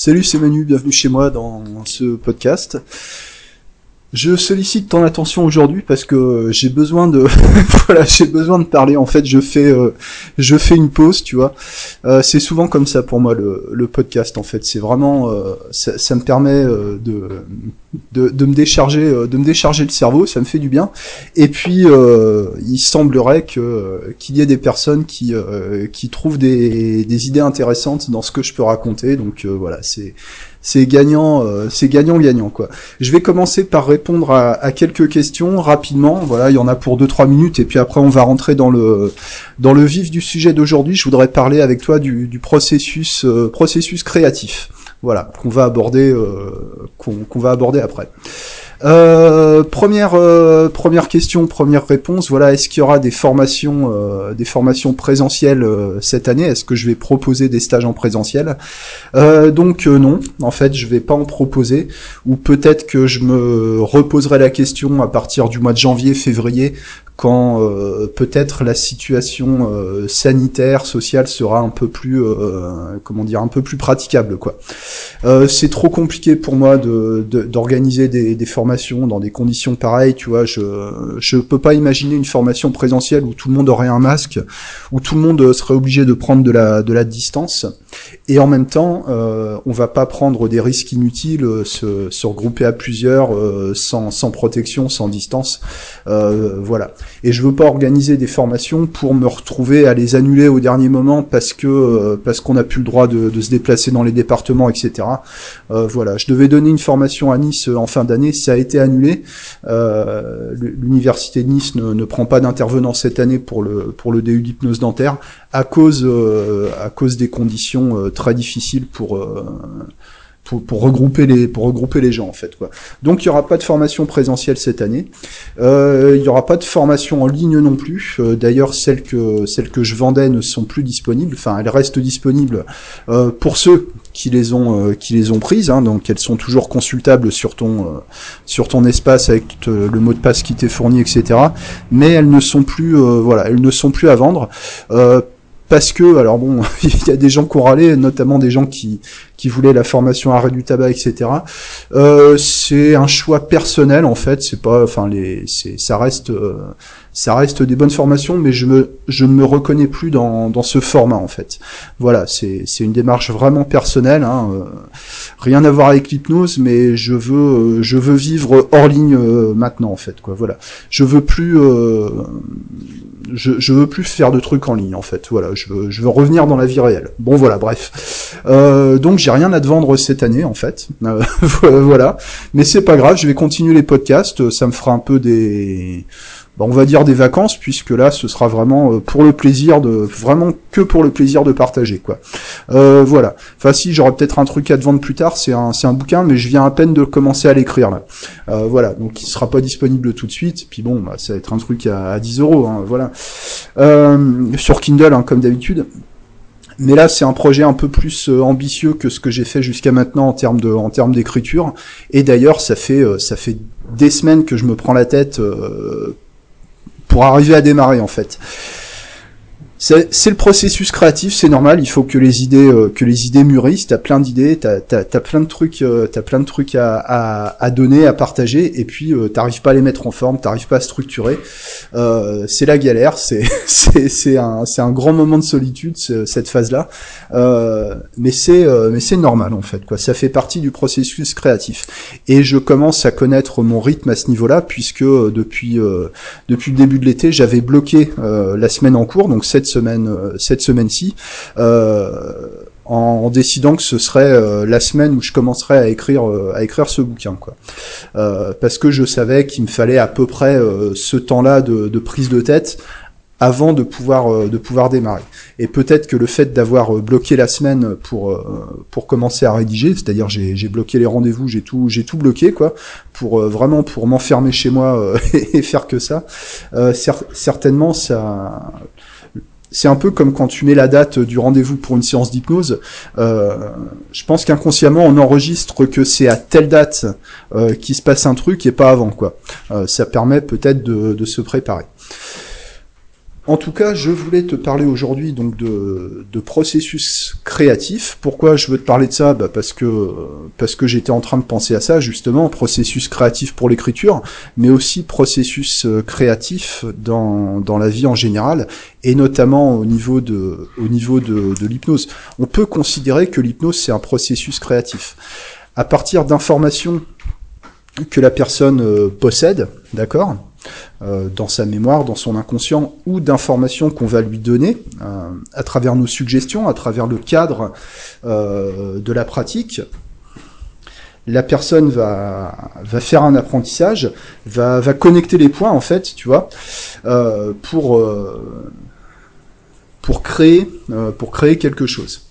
Salut, c'est Manu, bienvenue chez moi dans ce podcast. Je sollicite ton attention aujourd'hui parce que j'ai besoin de voilà j'ai besoin de parler. En fait je fais euh, je fais une pause tu vois. Euh, c'est souvent comme ça pour moi le, podcast en fait. C'est vraiment euh, ça, me permet de, de, de me décharger de me décharger le cerveau ça me fait du bien et puis il semblerait que qu'il y ait des personnes qui qui trouvent des, des idées intéressantes dans ce que je peux raconter donc voilà c'est c'est gagnant, euh, c'est gagnant gagnant quoi. Je vais commencer par répondre à, quelques questions rapidement. Voilà, il y en a pour 2-3 minutes et puis après on va rentrer dans le dans le vif du sujet d'aujourd'hui. Je voudrais parler avec toi du, processus euh, processus créatif. Voilà, qu'on va aborder euh, qu'on va aborder après. Euh, première euh, première question, première réponse. Voilà, est-ce qu'il y aura des formations des formations présentielles cette année? Est-ce que je vais proposer des stages en présentiel? Donc non, en fait, je vais pas en proposer. Ou peut-être que je me reposerai la question à partir du mois de janvier, février, quand euh, peut-être la situation euh, sanitaire, sociale sera un peu plus, euh, comment dire, un peu plus praticable, quoi. c'est trop compliqué pour moi de d'organiser des, des, formations dans des conditions pareilles, tu vois. Je je peux pas imaginer une formation présentielle où tout le monde aurait un masque, où tout le monde serait obligé de prendre de la de la distance, et en même temps, on va pas prendre des risques inutiles, se, se regrouper à plusieurs sans sans protection, sans distance, voilà et je veux pas organiser des formations pour me retrouver à les annuler au dernier moment parce que euh, parce qu'on n'a plus le droit de, de, se déplacer dans les départements, etc. Euh, voilà, je devais donner une formation à Nice euh, en fin d'année, ça a été annulé. L'université de Nice ne, ne prend pas d'intervenant cette année pour le pour le DU d'hypnose dentaire à cause à cause des conditions très difficiles pour pour, regrouper les pour regrouper les gens en fait quoi. Donc il y aura pas de formation présentielle cette année. Euh, il y aura pas de formation en ligne non plus. Euh, d'ailleurs celles que celles que je vendais ne sont plus disponibles. Enfin elles restent disponibles euh, pour ceux qui les ont qui les ont prises. Hein. donc elles sont toujours consultables sur ton sur ton espace avec le mot de passe qui t'est fourni etc. Mais elles ne sont plus voilà elles ne sont plus à vendre parce que, alors bon, il y a des gens qui ont râlé, notamment des gens qui, qui voulaient la formation arrêt du tabac, etc. Euh, c'est un choix personnel en fait, c'est pas, enfin les, c'est, ça reste, euh, ça reste des bonnes formations, mais je me, je ne me reconnais plus dans, dans ce format en fait. Voilà, c'est, c'est une démarche vraiment personnelle, hein, euh, rien à voir avec l'hypnose, mais je veux, je veux vivre hors ligne maintenant en fait, quoi. Voilà, je veux plus je, veux plus faire de trucs en ligne en fait. Voilà, je veux, je veux revenir dans la vie réelle. Bon voilà, bref. Euh, donc j'ai rien à te vendre cette année en fait. Euh, voilà, mais c'est pas grave. Je vais continuer les podcasts. Ça me fera un peu des bah, on va dire des vacances, puisque là, ce sera vraiment euh, pour le plaisir de, vraiment que pour le plaisir de partager, quoi. Euh, voilà. Enfin, si, j'aurai peut-être un truc à te vendre plus tard. C'est un, c'est un bouquin, mais je viens à peine de commencer à l'écrire là. Euh, voilà. Donc, il sera pas disponible tout de suite. Puis bon, bah, ça va être un truc à, à 10 euros, hein, voilà. sur Kindle, hein, comme d'habitude. Mais là, c'est un projet un peu plus ambitieux que ce que j'ai fait jusqu'à maintenant en termes de, en termes d'écriture. Et d'ailleurs, ça fait, ça fait des semaines que je me prends la tête pour arriver à démarrer en fait. C'est le processus créatif, c'est normal. Il faut que les idées, euh, que les idées mûrissent. T'as plein d'idées, t'as as, plein de trucs, euh, t'as plein de trucs à, à, à, donner, à partager, et puis euh, t'arrives pas à les mettre en forme, t'arrives pas à structurer. Euh, c'est la galère. C'est c'est un c'est un grand moment de solitude cette phase-là. mais c'est mais c'est normal en fait. Quoi, ça fait partie du processus créatif. Et je commence à connaître mon rythme à ce niveau-là, puisque depuis depuis le début de l'été, j'avais bloqué la semaine en cours, donc cette semaine, euh, cette semaine-ci, euh, en, décidant que ce serait euh, la semaine où je commencerais à écrire à écrire ce bouquin quoi. Parce que je savais qu'il me fallait à peu près ce temps-là de, prise de tête avant de pouvoir de pouvoir démarrer. Et peut-être que le fait d'avoir bloqué la semaine pour pour commencer à rédiger c'est-à-dire j'ai j'ai bloqué les rendez-vous j'ai tout j'ai tout bloqué quoi pour vraiment pour m'enfermer chez moi et, faire que ça certainement ça c'est un peu comme quand tu mets la date du rendez-vous pour une séance d'hypnose. Euh, je pense qu'inconsciemment, on enregistre que c'est à telle date euh, qu'il se passe un truc et pas avant, quoi. Euh, ça permet peut-être de, se préparer. En tout cas, je voulais te parler aujourd'hui donc de, de, processus créatif. Pourquoi je veux te parler de ça? Bah Parce que parce que j'étais en train de penser à ça justement, processus créatif pour l'écriture, mais aussi processus euh, créatif dans, dans la vie en général, et notamment au niveau de au niveau de, de l'hypnose. On peut considérer que l'hypnose c'est un processus créatif. À partir d'informations que la personne euh, possède, d'accord? Euh, dans sa mémoire, dans son inconscient, ou d'informations qu'on va lui donner euh, à travers nos suggestions, à travers le cadre euh, de la pratique. La personne va, faire un apprentissage, va, va connecter les points en fait, tu vois, pour, pour, créer, pour créer quelque chose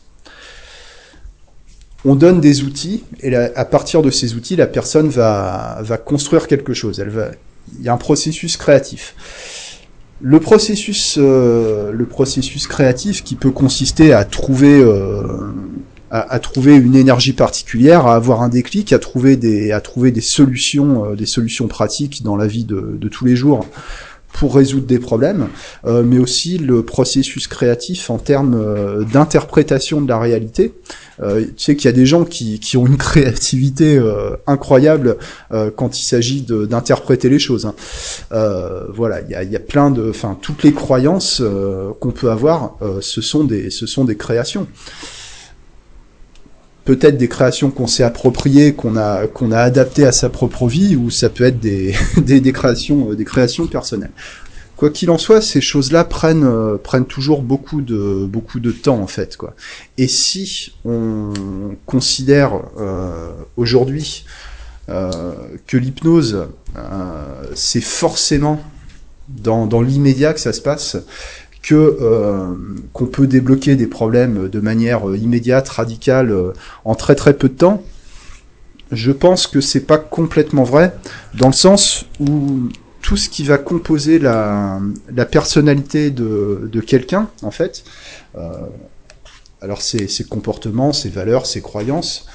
on donne des outils et à partir de ces outils, la personne va, va construire quelque chose. Elle va, il y a un processus créatif. Le processus, euh, le processus créatif qui peut consister à trouver, euh, à, trouver une énergie particulière, à avoir un déclic, à trouver des, à trouver des solutions, euh, des solutions pratiques dans la vie de, de tous les jours pour résoudre des problèmes, euh, mais aussi le processus créatif en termes euh, d'interprétation de la réalité. Euh, tu sais qu'il y a des gens qui, qui ont une créativité incroyable quand il s'agit d'interpréter les choses. Hein. voilà, il y a, y a, plein de, enfin toutes les croyances qu'on peut avoir, ce sont des, ce sont des créations peut-être des créations qu'on s'est appropriées, qu'on a qu'on a adaptées à sa propre vie, ou ça peut être des, des, créations euh, des créations personnelles. Quoi qu'il en soit, ces choses-là prennent euh, prennent toujours beaucoup de beaucoup de temps en fait quoi. Et si on considère euh, aujourd'hui que l'hypnose c'est forcément dans, dans l'immédiat que ça se passe, que euh, qu'on peut débloquer des problèmes de manière euh, immédiate, radicale, euh, en très très peu de temps, je pense que c'est pas complètement vrai, dans le sens où tout ce qui va composer la, la personnalité de, de quelqu'un, en fait, alors ses, ses, comportements, ses valeurs, ses croyances,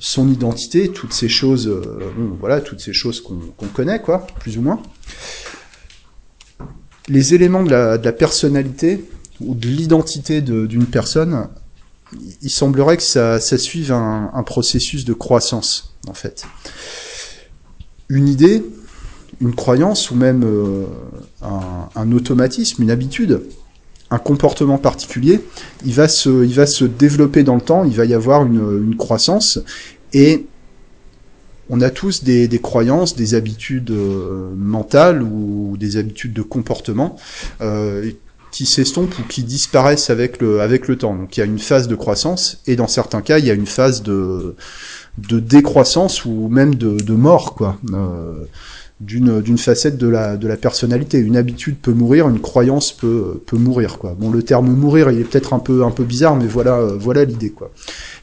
son identité, toutes ces choses, voilà, toutes ces choses qu'on connaît, quoi, plus ou moins les éléments de la, personnalité ou de l'identité d'une personne, il semblerait que ça, suive un, processus de croissance, en fait. Une idée, une croyance ou même euh, un, automatisme, une habitude, un comportement particulier, il va se, il va se développer dans le temps, il va y avoir une, une croissance et on a tous des, croyances, des habitudes euh, mentales ou des habitudes de comportement euh, qui s'estompent ou qui disparaissent avec le, temps. Donc il y a une phase de croissance et dans certains cas il y a une phase de, décroissance ou même de, mort quoi. Euh, d'une facette de la personnalité une habitude peut mourir une croyance peut mourir quoi bon le terme mourir il est peut-être un peu bizarre mais voilà voilà l'idée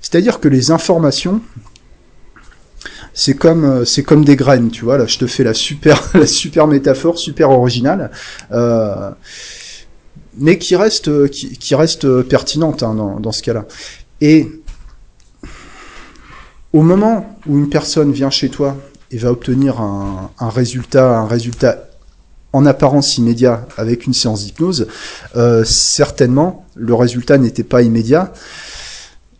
c'est-à-dire que les informations c'est comme euh, c'est comme des graines, tu vois. Là, je te fais la super la super métaphore, super originale, euh, mais qui reste qui, reste pertinente hein, dans, dans ce cas-là. Et au moment où une personne vient chez toi et va obtenir un, un résultat un résultat en apparence immédiat avec une séance d'hypnose, euh, certainement le résultat n'était pas immédiat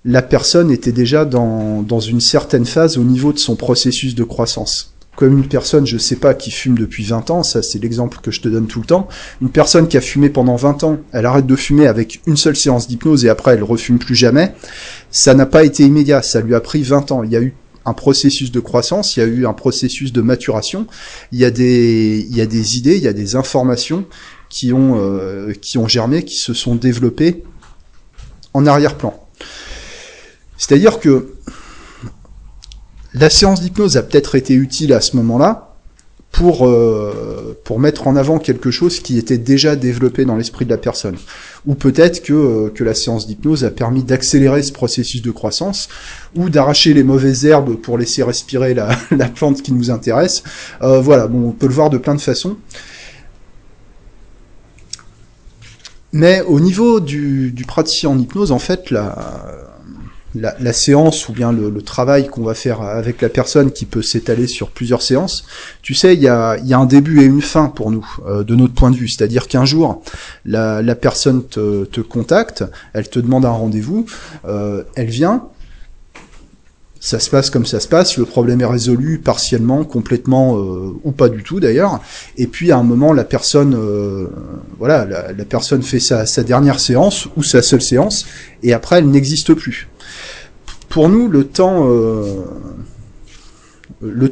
la personne était déjà dans, dans une certaine phase au niveau de son processus de croissance comme une personne, je sais pas, qui fume depuis 20 ans, ça c'est l'exemple que je te donne tout le temps, une personne qui a fumé pendant 20 ans, elle arrête de fumer avec une seule séance d'hypnose et après elle refume plus jamais, ça n'a pas été immédiat, ça lui a pris 20 ans. Il y a eu un processus de croissance, il y a eu un processus de maturation, il y a des, il y a des idées, il y a des informations qui ont, euh, qui ont germé, qui se sont développées en arrière-plan. C'est-à-dire que la séance d'hypnose a peut-être été utile à ce moment-là pour, euh, pour mettre en avant quelque chose qui était déjà développé dans l'esprit de la personne. Ou peut-être que, euh, que la séance d'hypnose a permis d'accélérer ce processus de croissance, ou d'arracher les mauvaises herbes pour laisser respirer la, la plante qui nous intéresse. Euh, voilà, bon, on peut le voir de plein de façons. Mais au niveau du, du praticien en hypnose, en fait, la, la, séance ou bien le, travail qu'on va faire avec la personne qui peut s'étaler sur plusieurs séances, tu sais, il y a, un début et une fin pour nous, euh, de notre point de vue. C'est-à-dire qu'un jour, la, personne te, te, contacte, elle te demande un rendez-vous, euh, elle vient, ça se passe comme ça se passe, le problème est résolu partiellement, complètement euh, ou pas du tout d'ailleurs. Et puis à un moment, la personne, voilà, la, personne fait sa, dernière séance ou sa seule séance, et après elle n'existe plus. Pour nous, le temps, euh,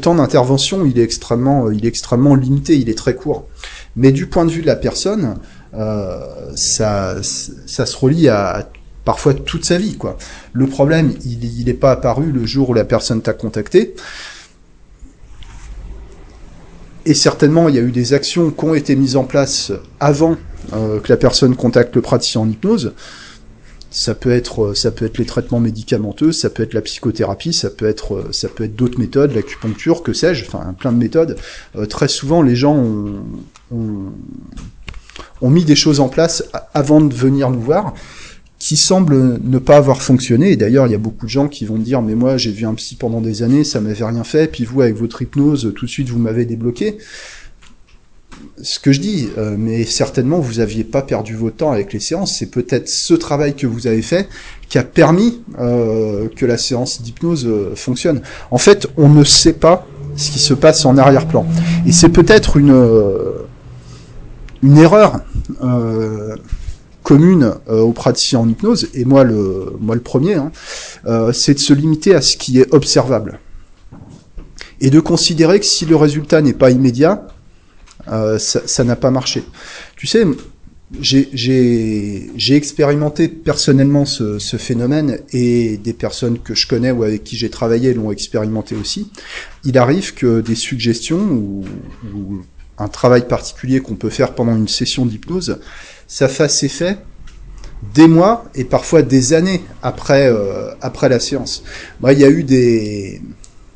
temps d'intervention, il est extrêmement, il est extrêmement limité, il est très court. Mais du point de vue de la personne, ça, ça se relie à parfois toute sa vie. Quoi. Le problème, il n'est pas apparu le jour où la personne t'a contacté. Et certainement, il y a eu des actions qui ont été mises en place avant euh, que la personne contacte le praticien en hypnose. Ça peut être, ça peut être les traitements médicamenteux, ça peut être la psychothérapie, ça peut être, ça peut être d'autres méthodes, l'acupuncture, que sais-je, enfin plein de méthodes. Euh, très souvent, les gens ont, ont mis des choses en place avant de venir nous voir qui semble ne pas avoir fonctionné. Et d'ailleurs, il y a beaucoup de gens qui vont dire, mais moi, j'ai vu un psy pendant des années, ça m'avait rien fait, puis vous, avec votre hypnose, tout de suite, vous m'avez débloqué. Ce que je dis, euh, mais certainement, vous aviez pas perdu votre temps avec les séances. C'est peut-être ce travail que vous avez fait qui a permis euh, que la séance d'hypnose euh, fonctionne. En fait, on ne sait pas ce qui se passe en arrière-plan. Et c'est peut-être une une erreur commune aux praticiens en hypnose, et moi le, moi le premier, hein, c'est de se limiter à ce qui est observable. Et de considérer que si le résultat n'est pas immédiat, euh, ça n'a pas marché. Tu sais, j'ai expérimenté personnellement ce, phénomène et des personnes que je connais ou avec qui j'ai travaillé l'ont expérimenté aussi. Il arrive que des suggestions ou, un travail particulier qu'on peut faire pendant une session d'hypnose ça fasse effet des mois et parfois des années après euh, après la séance. Moi, il y a eu des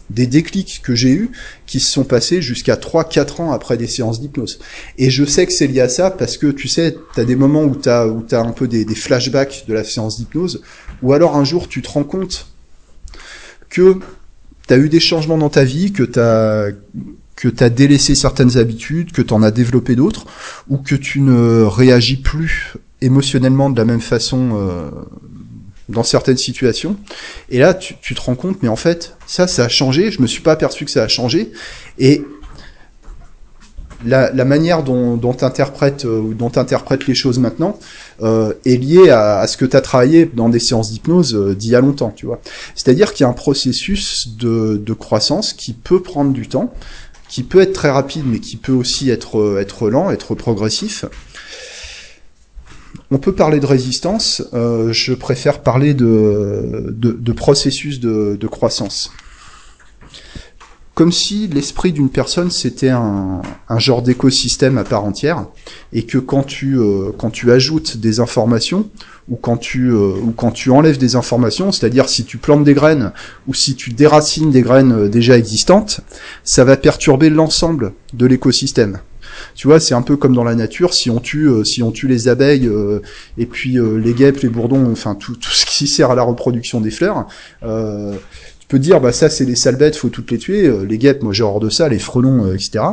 des déclics que j'ai eus qui se sont passés jusqu'à 3-4 ans après des séances d'hypnose. Et je sais que c'est lié à ça parce que tu sais, tu des moments où tu un peu des, flashbacks de la séance d'hypnose, ou alors un jour tu te rends compte que tu as eu des changements dans ta vie, que tu as que tu délaissé certaines habitudes, que tu en as développé d'autres, ou que tu ne réagis plus émotionnellement de la même façon euh, dans certaines situations. Et là, tu, te rends compte, mais en fait, ça, ça a changé. Je me suis pas aperçu que ça a changé. Et la, manière dont, dont tu interprètes, euh, interprètes les choses maintenant euh, est liée à, ce que tu as travaillé dans des séances d'hypnose euh, d'il y a longtemps, tu vois. C'est-à-dire qu'il y a un processus de, croissance qui peut prendre du temps, qui peut être très rapide, mais qui peut aussi être lent, être progressif. On peut parler de résistance, euh, je préfère parler de, processus de, croissance. Comme si l'esprit d'une personne c'était un, genre d'écosystème à part entière, et que quand tu, euh, quand tu ajoutes des informations, ou quand tu euh, ou quand tu enlèves des informations, c'est-à-dire si tu plantes des graines ou si tu déracines des graines déjà existantes, ça va perturber l'ensemble de l'écosystème. Tu vois, c'est un peu comme dans la nature, si on tue, euh, si on tue les abeilles et puis les guêpes, les bourdons, enfin tout, tout ce qui sert à la reproduction des fleurs, peut dire bah ça c'est les sales faut toutes les tuer. Euh, les guêpes, moi j'ai horreur de ça, les frelons, euh, etc.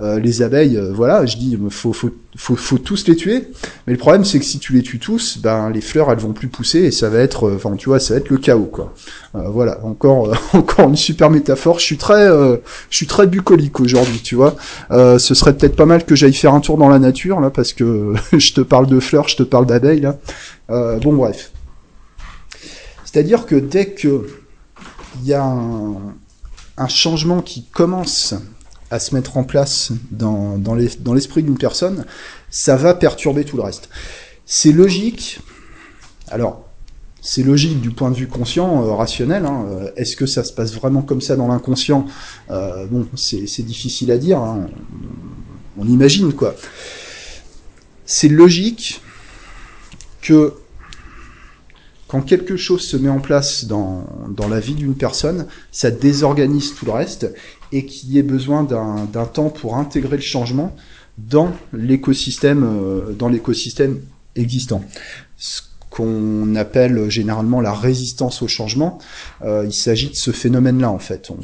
Euh, les abeilles, voilà, je dis faut, faut faut faut tous les tuer. Mais le problème c'est que si tu les tues tous, ben les fleurs elles vont plus pousser et ça va être, enfin tu vois, ça va être le chaos quoi. voilà, encore encore une super métaphore. Je suis très je suis très bucolique aujourd'hui, tu vois. ce serait peut-être pas mal que j'aille faire un tour dans la nature là parce que je te parle de fleurs, je te parle d'abeilles là. bon bref. C'est-à-dire que dès que il y a un, changement qui commence à se mettre en place dans, dans l'esprit d'une personne, ça va perturber tout le reste. C'est logique. Alors, c'est logique du point de vue conscient, euh, rationnel. Hein. Euh, est-ce que ça se passe vraiment comme ça dans l'inconscient? Euh, Bon, c'est difficile à dire. Hein. On imagine quoi. C'est logique que quand quelque chose se met en place dans, dans la vie d'une personne, ça désorganise tout le reste et qu'il y ait besoin d'un temps pour intégrer le changement dans l'écosystème euh, dans l'écosystème existant. Ce qu'on appelle généralement la résistance au changement. il s'agit de ce phénomène-là en fait. On,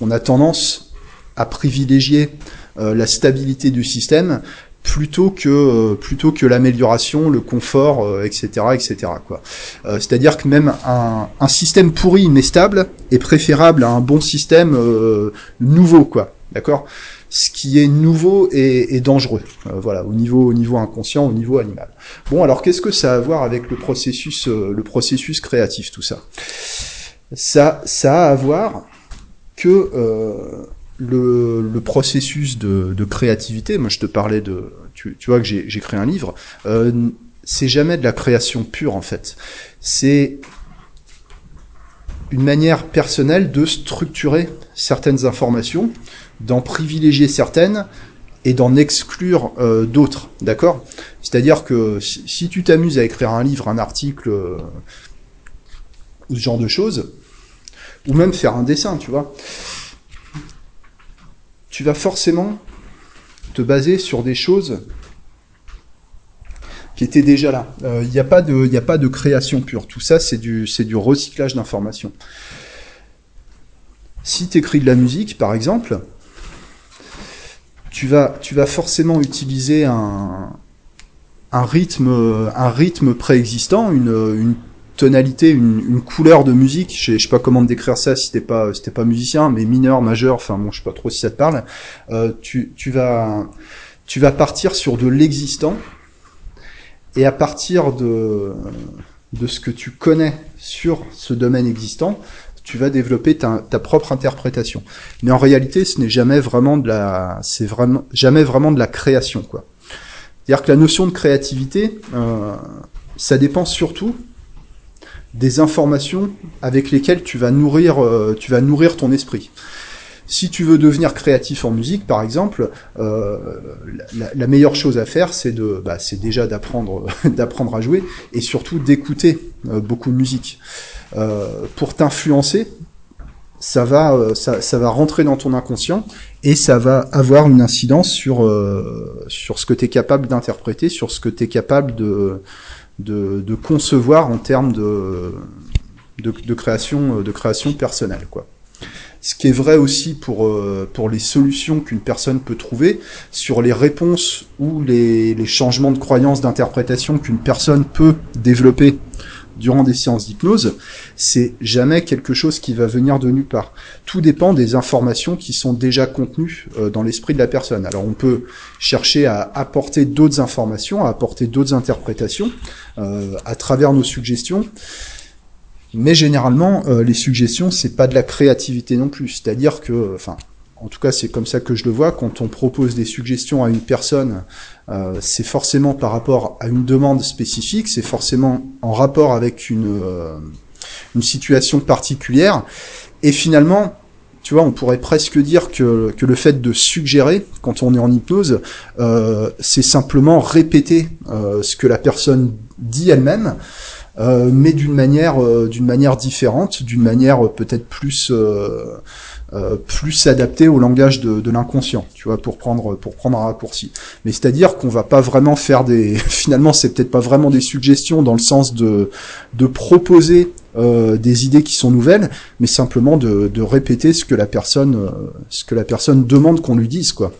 on, a tendance à privilégier la stabilité du système plutôt que euh, plutôt que l'amélioration, le confort, etc., euh, etc. Quoi. Euh, c'est-à-dire que même un, un, système pourri mais stable est préférable à un bon système nouveau, quoi. D'accord? Ce qui est nouveau et, et dangereux. voilà, au niveau au niveau inconscient, au niveau animal. Bon, alors qu'est-ce que ça a à voir avec le processus le processus créatif, tout ça? Ça ça a à voir que le, processus de, créativité, moi je te parlais de, tu, vois que j'ai créé un livre, euh, c'est jamais de la création pure en fait. C'est une manière personnelle de structurer certaines informations, d'en privilégier certaines et d'en exclure euh, d'autres, d'accord? C'est-à-dire que si, tu t'amuses à écrire un livre, un article, euh, ou ce genre de choses, ou même faire un dessin, tu vois, tu vas forcément te baser sur des choses qui étaient déjà là. Il euh, n'y a, pas de, création pure. Tout ça, c'est du, recyclage d'informations. Si tu écris de la musique, par exemple, tu vas, forcément utiliser un, rythme, préexistant, une tonalité, une, couleur de musique. Je sais, pas comment te décrire ça si t'es pas si pas musicien, mais mineur, majeur. Enfin bon, je sais pas trop si ça te parle. Euh, tu, tu vas tu vas partir sur de l'existant et à partir de de ce que tu connais sur ce domaine existant, tu vas développer ta, ta propre interprétation. Mais en réalité, ce n'est jamais vraiment de la, c'est vraiment jamais vraiment de la création, quoi. C'est-à-dire que la notion de créativité, euh, ça dépend surtout des informations avec lesquelles tu vas nourrir, euh, tu vas nourrir ton esprit. Si tu veux devenir créatif en musique, par exemple, euh, la, meilleure chose à faire, c'est de, bah, c'est déjà d'apprendre, d'apprendre à jouer et surtout d'écouter euh, beaucoup de musique. pour t'influencer, ça va, ça, ça, va rentrer dans ton inconscient et ça va avoir une incidence sur sur ce que tu es capable d'interpréter, sur ce que tu es capable de de, concevoir en termes de, de, création, de création personnelle. Quoi. Ce qui est vrai aussi pour, euh, pour les solutions qu'une personne peut trouver sur les réponses ou les, les changements de croyances, d'interprétation qu'une personne peut développer durant des séances d'hypnose, c'est jamais quelque chose qui va venir de nulle part. Tout dépend des informations qui sont déjà contenues euh, dans l'esprit de la personne. Alors on peut chercher à apporter d'autres informations, à apporter d'autres interprétations euh, à travers nos suggestions. Mais généralement, euh, les suggestions, c'est pas de la créativité non plus. C'est-à-dire que, enfin, en tout cas c'est comme ça que je le vois, quand on propose des suggestions à une personne, euh, c'est forcément par rapport à une demande spécifique, c'est forcément en rapport avec une, euh, une situation particulière, et finalement, tu vois, on pourrait presque dire que, que le fait de suggérer, quand on est en hypnose, euh, c'est simplement répéter ce que la personne dit elle-même, mais d'une manière, d'une manière différente, d'une manière peut-être plus euh, plus adapté au langage de, de l'inconscient, tu vois, pour prendre pour prendre un raccourci. Mais c'est-à-dire qu'on va pas vraiment faire des, finalement, c'est peut-être pas vraiment des suggestions dans le sens de de proposer euh, des idées qui sont nouvelles, mais simplement de, de répéter ce que la personne euh, ce que la personne demande qu'on lui dise, quoi.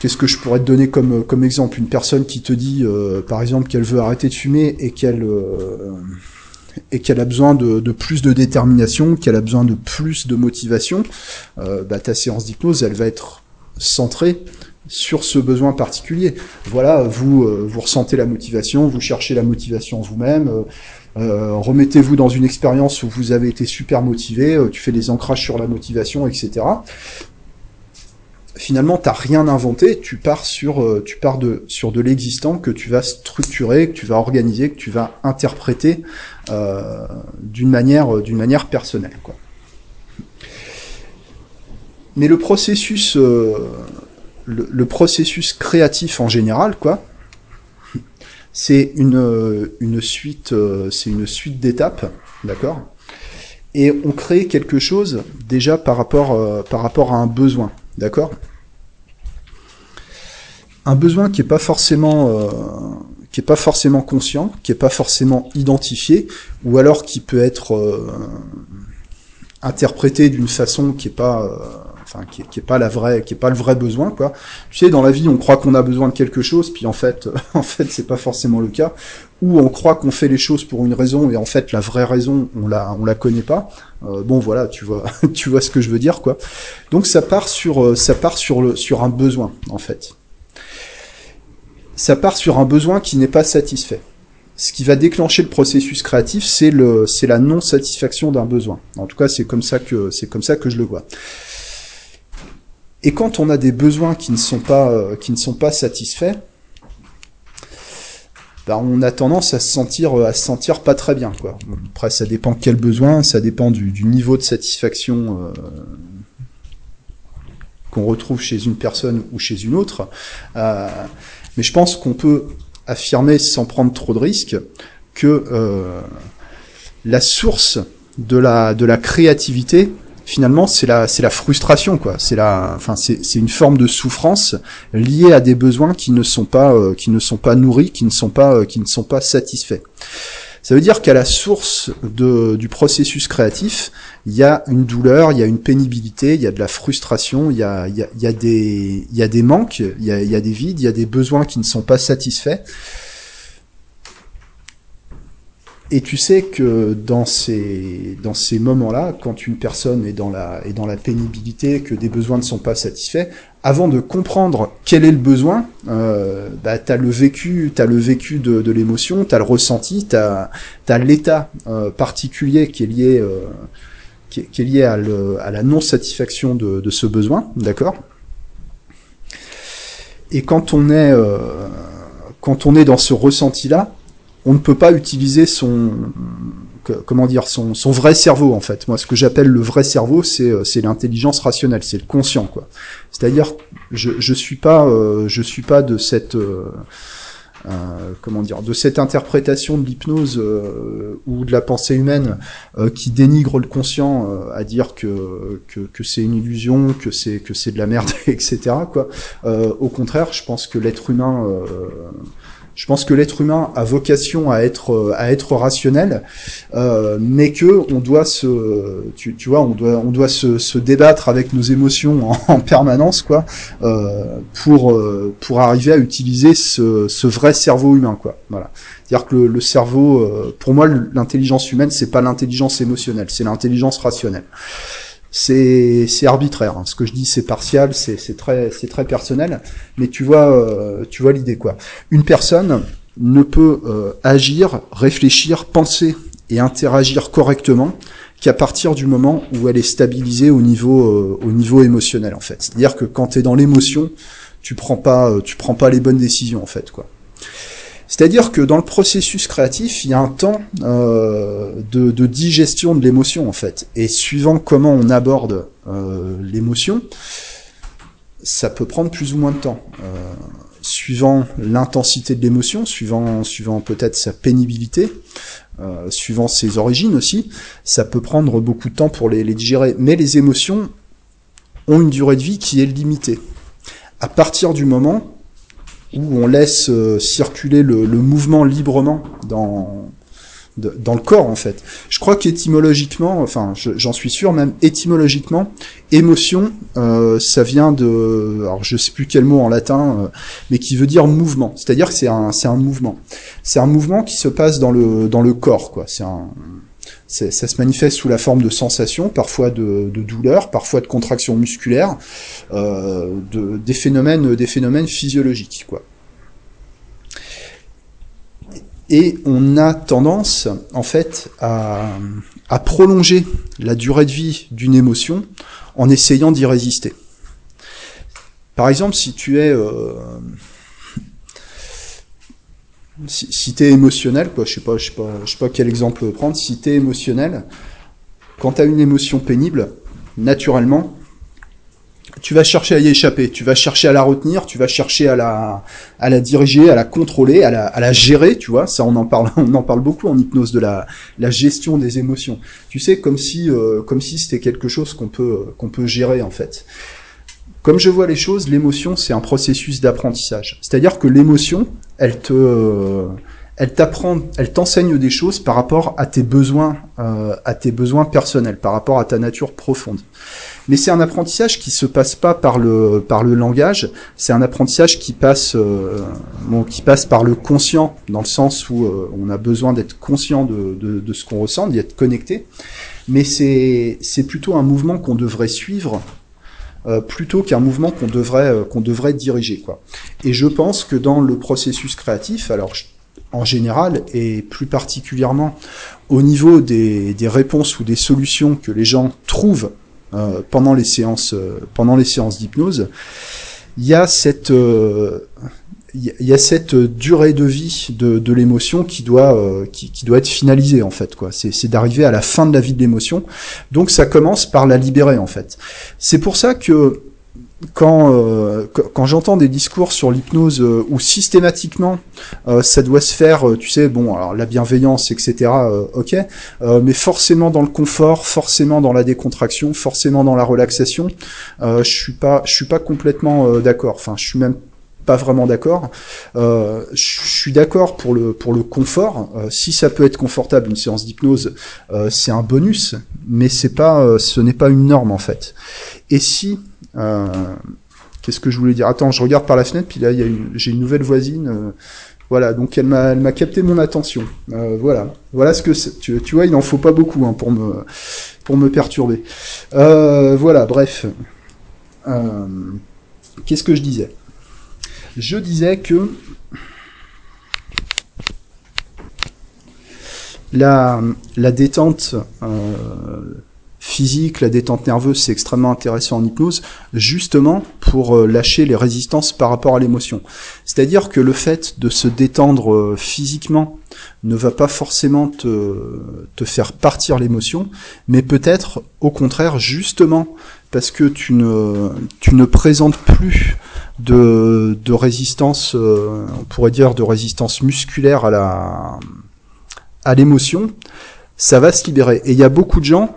Qu'est-ce que je pourrais te donner comme, comme exemple? Une personne qui te dit, euh, par exemple, qu'elle veut arrêter de fumer et qu'elle et qu'elle a besoin de, plus de détermination, qu'elle a besoin de plus de motivation, euh, bah, ta séance d'hypnose, elle va être centrée sur ce besoin particulier. Voilà, vous, euh, ressentez la motivation, vous cherchez la motivation vous-même, euh, remettez-vous dans une expérience où vous avez été super motivé, tu fais des ancrages sur la motivation, etc finalement, t'as rien inventé, tu pars sur, euh, tu pars de, sur de l'existant que tu vas structurer, que tu vas organiser, que tu vas interpréter euh, d'une manière, euh, d'une manière personnelle. Mais le processus, le, processus créatif en général, quoi, c'est une, une suite, c'est une suite d'étapes, d'accord? Et on crée quelque chose déjà par rapport, par rapport à un besoin. D'accord? Un besoin qui est pas forcément euh, qui est pas forcément conscient, qui est pas forcément identifié, ou alors qui peut être euh, interprété d'une façon qui est pas euh, qui pas la vraie qui pas le vrai besoin quoi. Tu sais dans la vie on croit qu'on a besoin de quelque chose puis en fait en fait c'est pas forcément le cas ou on croit qu'on fait les choses pour une raison et en fait la vraie raison on la on la connaît pas euh, bon voilà tu vois tu vois ce que je veux dire quoi donc ça part sur euh, ça part sur le sur un besoin en fait ça part sur un besoin qui n'est pas satisfait ce qui va déclencher le processus créatif, c'est le, c'est la non satisfaction d'un besoin. En tout cas, c'est comme ça que, c'est comme ça que je le vois. Et quand on a des besoins qui ne sont pas, euh, qui ne sont pas satisfaits, ben on a tendance à se sentir, à se sentir pas très bien, quoi. après, ça dépend quel besoin, ça dépend du, niveau de satisfaction euh, qu'on retrouve chez une personne ou chez une autre. Euh, mais je pense qu'on peut affirmer sans prendre trop de risques que euh, la source de la créativité, finalement, c'est la, c'est la frustration, quoi. C'est la, enfin, c'est, c'est une forme de souffrance liée à des besoins qui ne sont pas, euh, qui ne sont pas nourris, qui ne sont pas, euh, qui ne sont pas satisfaits. Ça veut dire qu'à la source de, du processus créatif, il y a une douleur, il y a une pénibilité, il y a de la frustration, il y a, il y a, il y a des, il y a des manques, il y a, il y a des vides, il y a des besoins qui ne sont pas satisfaits. Et tu sais que dans ces, dans ces moments-là, quand une personne est dans la, est dans la pénibilité, que des besoins ne sont pas satisfaits, avant de comprendre quel est le besoin, euh, bah, tu as le vécu, as le vécu de, de l'émotion, tu as le ressenti, tu as, l'état euh, particulier qui est lié, euh, qui, est, lié à, le, à la non-satisfaction de, de, ce besoin, d'accord? Et quand on est, euh, quand on est dans ce ressenti-là, on ne peut pas utiliser son comment dire son, son vrai cerveau en fait. Moi, ce que j'appelle le vrai cerveau, c'est euh, c'est l'intelligence rationnelle, c'est le conscient quoi. C'est-à-dire, je je suis pas euh, je suis pas de cette euh, comment dire de cette interprétation de l'hypnose ou de la pensée humaine qui dénigre le conscient à dire que que, que c'est une illusion, que c'est que c'est de la merde, etc. Quoi. au contraire, je pense que l'être humain je pense que l'être humain a vocation à être euh, à être rationnel, euh, mais que on doit se, tu, tu, vois, on doit on doit se, se débattre avec nos émotions en, permanence, quoi, euh, pour euh, pour arriver à utiliser ce, ce vrai cerveau humain, quoi. Voilà. C'est-à-dire que le, le cerveau, euh, pour moi, l'intelligence humaine, c'est pas l'intelligence émotionnelle, c'est l'intelligence rationnelle c'est arbitraire. Hein. Ce que je dis, c'est partial, c'est très, très personnel. Mais tu vois, euh, tu vois l'idée quoi. Une personne ne peut euh, agir, réfléchir, penser et interagir correctement qu'à partir du moment où elle est stabilisée au niveau, euh, au niveau émotionnel en fait. C'est-à-dire que quand tu es dans l'émotion, tu prends pas, tu prends pas les bonnes décisions en fait quoi. C'est-à-dire que dans le processus créatif, il y a un temps euh, de, digestion de l'émotion en fait. Et suivant comment on aborde euh, l'émotion, ça peut prendre plus ou moins de temps. Euh, suivant l'intensité de l'émotion, suivant, suivant peut-être sa pénibilité, suivant ses origines aussi, ça peut prendre beaucoup de temps pour les, les digérer. Mais les émotions ont une durée de vie qui est limitée. À partir du moment où on laisse euh, circuler le, mouvement librement dans, dans le corps en fait. Je crois qu'étymologiquement, enfin j'en suis sûr même étymologiquement, émotion, euh, ça vient de, alors je sais plus quel mot en latin, euh, mais qui veut dire mouvement. C'est-à-dire que c'est un, un mouvement. C'est un mouvement qui se passe dans le, dans le corps quoi. C'est un, ça se manifeste sous la forme de sensations, parfois de, de douleur, parfois de contractions musculaires, euh, de, des phénomènes, physiologiques, quoi. Et on a tendance, en fait, à, à prolonger la durée de vie d'une émotion en essayant d'y résister. Par exemple, si tu es euh, si, si t'es émotionnel, quoi, je sais pas, je sais pas, je sais pas quel exemple prendre. Si t'es émotionnel, quand t'as une émotion pénible, naturellement, tu vas chercher à y échapper, tu vas chercher à la retenir, tu vas chercher à la, à la diriger, à la contrôler, à la, à la gérer, tu vois. Ça, on en parle, on en parle beaucoup en hypnose de la, la gestion des émotions. Tu sais, comme si, euh, comme si c'était quelque chose qu'on peut, qu'on peut gérer en fait Comme je vois les choses, l'émotion, c'est un processus d'apprentissage. C'est-à-dire que l'émotion, elle te, elle t'apprend, elle t'enseigne des choses par rapport à tes besoins, euh, à tes besoins personnels, par rapport à ta nature profonde. Mais c'est un apprentissage qui se passe pas par le par le langage. C'est un apprentissage qui passe euh, bon, qui passe par le conscient, dans le sens où euh, on a besoin d'être conscient de, de, de ce qu'on ressent, d'y être connecté. Mais c'est c'est plutôt un mouvement qu'on devrait suivre euh, plutôt qu'un mouvement qu'on devrait euh, qu'on devrait diriger quoi. Et je pense que dans le processus créatif, alors en général et plus particulièrement au niveau des, des réponses ou des solutions que les gens trouvent euh, pendant les séances pendant les séances d'hypnose, il y a cette il y a cette durée de vie de, de l'émotion qui doit euh, qui, qui, doit être finalisée en fait quoi. C'est, c'est d'arriver à la fin de la vie de l'émotion. Donc ça commence par la libérer en fait. C'est pour ça que quand, euh, quand j'entends des discours sur l'hypnose euh, où systématiquement euh, ça doit se faire, euh, tu sais, bon, alors la bienveillance, etc., euh, ok, euh, mais forcément dans le confort, forcément dans la décontraction, forcément dans la relaxation, je suis pas, je suis pas complètement d'accord. Enfin, je suis même pas vraiment d'accord. Euh, je suis d'accord pour le pour le confort. Euh, si ça peut être confortable une séance d'hypnose, euh, c'est un bonus, mais c'est pas, ce n'est pas une norme en fait. Et si Qu'est-ce que je voulais dire? Attends, je regarde par la fenêtre, puis là, j'ai une nouvelle voisine. Voilà, donc elle m'a, capté mon attention. Voilà, voilà ce que. Tu, tu vois, il n'en faut pas beaucoup hein, pour me, pour me perturber. Voilà, bref. Qu'est-ce que je disais? Je disais que la, détente physique, la détente nerveuse, c'est extrêmement intéressant en hypnose, justement pour euh, lâcher les résistances par rapport à l'émotion. C'est-à-dire que le fait de se détendre euh, physiquement ne va pas forcément te, faire partir l'émotion, mais peut-être au contraire justement parce que tu ne présentes plus de, de résistance, euh, on pourrait dire de résistance musculaire à la à l'émotion, ça va se libérer. Et il y a beaucoup de gens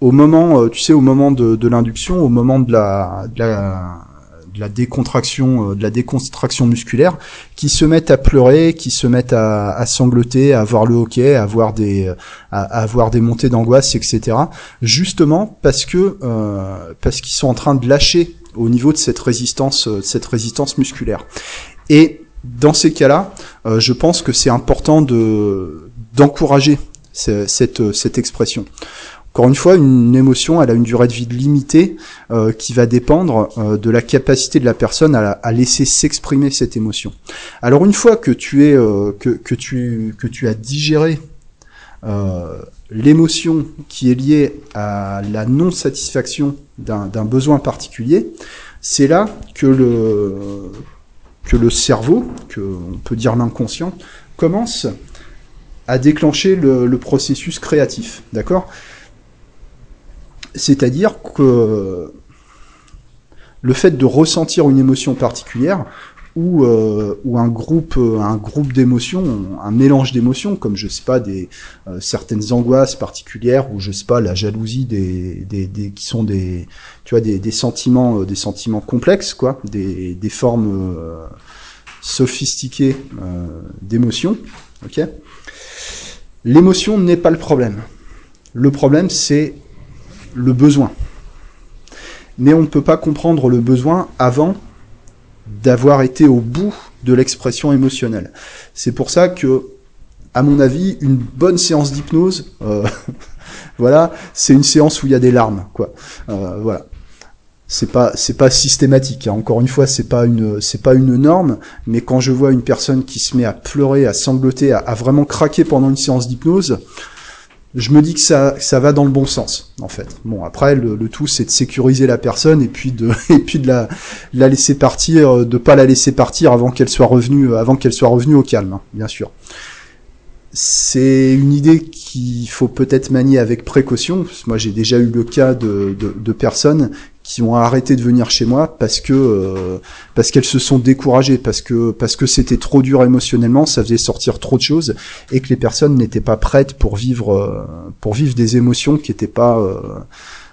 au moment, euh, tu sais, au moment de, de l'induction, au moment de la, de la, de la décontraction, euh, de la décontraction musculaire, qui se mettent à pleurer, qui se mettent à, à sangloter, à avoir le hoquet, à avoir des, à, à avoir des montées d'angoisse, etc. Justement parce que euh, parce qu'ils sont en train de lâcher au niveau de cette résistance, de cette résistance musculaire. Et dans ces cas-là, euh, je pense que c'est important de d'encourager cette, cette expression. Encore une fois, une émotion, elle a une durée de vie limitée euh, qui va dépendre euh, de la capacité de la personne à, à laisser s'exprimer cette émotion. Alors une fois que tu es euh, que, que, tu que tu as digéré euh, l'émotion qui est liée à la non satisfaction d'un besoin particulier, c'est là que le que le cerveau, que on peut dire l'inconscient, commence à déclencher le, le processus créatif, d'accord? C'est-à-dire que le fait de ressentir une émotion particulière ou, euh, un groupe un groupe d'émotions, un mélange d'émotions comme je sais pas des euh, certaines angoisses particulières ou je sais pas la jalousie des, qui sont des tu vois des, sentiments euh, des sentiments complexes quoi, des, des formes euh, sophistiquées euh, d'émotions, OK L'émotion n'est pas le problème. Le problème c'est le besoin. Mais on ne peut pas comprendre le besoin avant d'avoir été au bout de l'expression émotionnelle. C'est pour ça que, à mon avis, une bonne séance d'hypnose, euh, voilà, c'est une séance où il y a des larmes, quoi. Euh, voilà. C'est pas c'est pas systématique. Hein. Encore une fois, c'est pas une c'est pas une norme. Mais quand je vois une personne qui se met à pleurer, à sangloter, à, à vraiment craquer pendant une séance d'hypnose, je me dis que ça, ça va dans le bon sens, en fait. Bon, après, le, le tout, c'est de sécuriser la personne et puis de, et puis de la, la laisser partir, de pas la laisser partir avant qu'elle soit revenue, avant qu'elle soit revenue au calme, hein, bien sûr. C'est une idée qu'il faut peut-être manier avec précaution. Moi, j'ai déjà eu le cas de, de, de personnes qui ont arrêté de venir chez moi parce que euh, parce qu'elles se sont découragées parce que parce que c'était trop dur émotionnellement, ça faisait sortir trop de choses et que les personnes n'étaient pas prêtes pour vivre euh, pour vivre des émotions qui n'étaient pas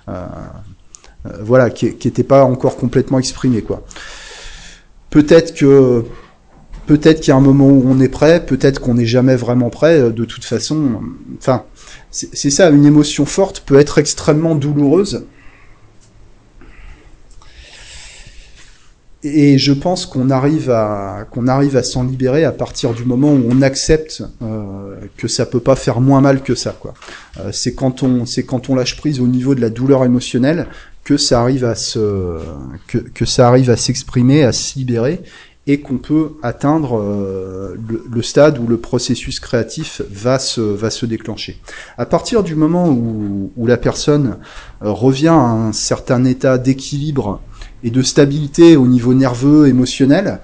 euh, voilà, qui n'était pas encore complètement exprimé, quoi. Peut-être que peut-être qu'il y a un moment où on est prêt, peut-être qu'on n'est jamais vraiment prêt. De toute façon, enfin, c'est ça, une émotion forte peut être extrêmement douloureuse. Et je pense qu'on arrive à qu'on arrive à s'en libérer à partir du moment où on accepte euh, que ça peut pas faire moins mal que ça. Quoi. Euh, c'est quand on c'est quand on lâche prise au niveau de la douleur émotionnelle que ça arrive à se que, que ça arrive à s'exprimer, à se libérer et qu'on peut atteindre euh, le, stade où le processus créatif va se, va se déclencher. À partir du moment où, où la personne revient à un certain état d'équilibre et de stabilité au niveau nerveux, émotionnel,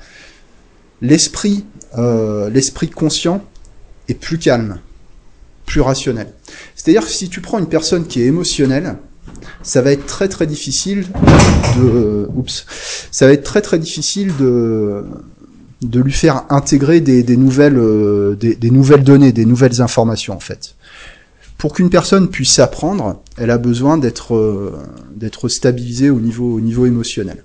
l'esprit, euh, l'esprit conscient est plus calme, plus rationnel. C'est-à-dire que si tu prends une personne qui est émotionnelle, ça va être très très difficile de, oups, ça va être très très difficile de de lui faire intégrer des, nouvelles euh, des, nouvelles données, des nouvelles informations en fait. Pour qu'une personne puisse apprendre, elle a besoin d'être euh, stabilisée au niveau au niveau émotionnel.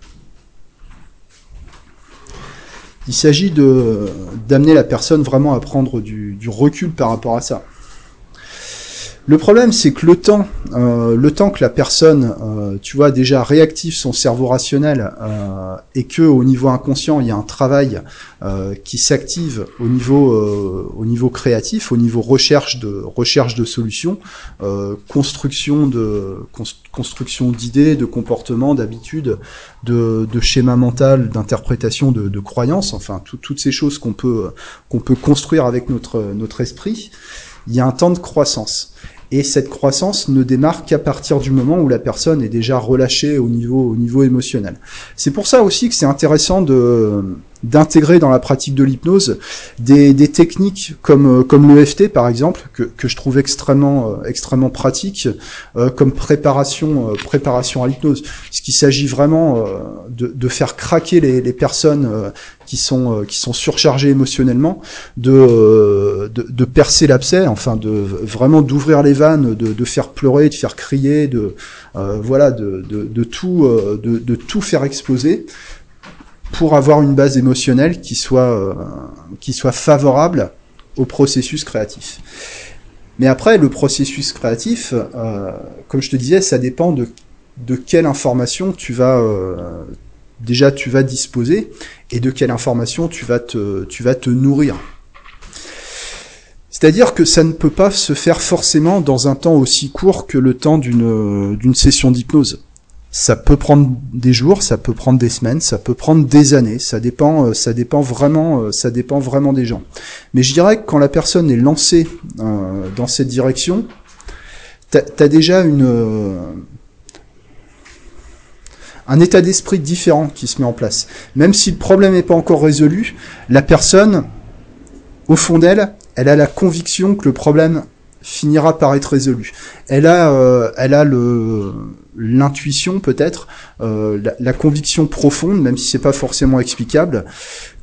Il s'agit d'amener la personne vraiment à prendre du recul par rapport à ça. Le problème, c'est que le temps, euh, le temps que la personne, euh, tu vois, déjà réactive son cerveau rationnel euh, et que au niveau inconscient, il y a un travail euh, qui s'active au niveau, au niveau créatif, au niveau recherche de recherche de solutions, construction de construction d'idées, de comportements, d'habitudes, de, de schémas mentaux, d'interprétation, de, de croyances, enfin toutes ces choses qu'on peut qu'on peut construire avec notre notre esprit. Il y a un temps de croissance. Et cette croissance ne démarre qu'à partir du moment où la personne est déjà relâchée au niveau, au niveau émotionnel. C'est pour ça aussi que c'est intéressant de d'intégrer dans la pratique de l'hypnose des, des, techniques comme comme l'EFT par exemple que, que je trouve extrêmement euh, extrêmement pratique euh, comme préparation euh, préparation à l'hypnose ce qu'il s'agit vraiment euh, de, de, faire craquer les, les personnes euh, qui sont qui sont surchargées émotionnellement de de, de percer l'abcès enfin de vraiment d'ouvrir les vannes de, de, faire pleurer de faire crier de voilà de, de, tout de, tout faire exploser pour avoir une base émotionnelle qui soit, euh, qui soit favorable au processus créatif. Mais après, le processus créatif, euh, comme je te disais, ça dépend de, de quelle information tu vas euh, déjà tu vas disposer et de quelle information tu vas te, nourrir. C'est-à-dire que ça ne peut pas se faire forcément dans un temps aussi court que le temps d'une d'une session d'hypnose ça peut prendre des jours, ça peut prendre des semaines, ça peut prendre des années. Ça dépend, euh, ça dépend vraiment, euh, ça dépend vraiment des gens. Mais je dirais que quand la personne est lancée euh, dans cette direction, t'as as déjà une un état d'esprit différent qui se met en place. Même si le problème n'est pas encore résolu, la personne, au fond d'elle, elle a la conviction que le problème finira par être résolu. Elle a, euh, elle a le l'intuition peut-être, euh, la, conviction profonde, même si c'est pas forcément explicable,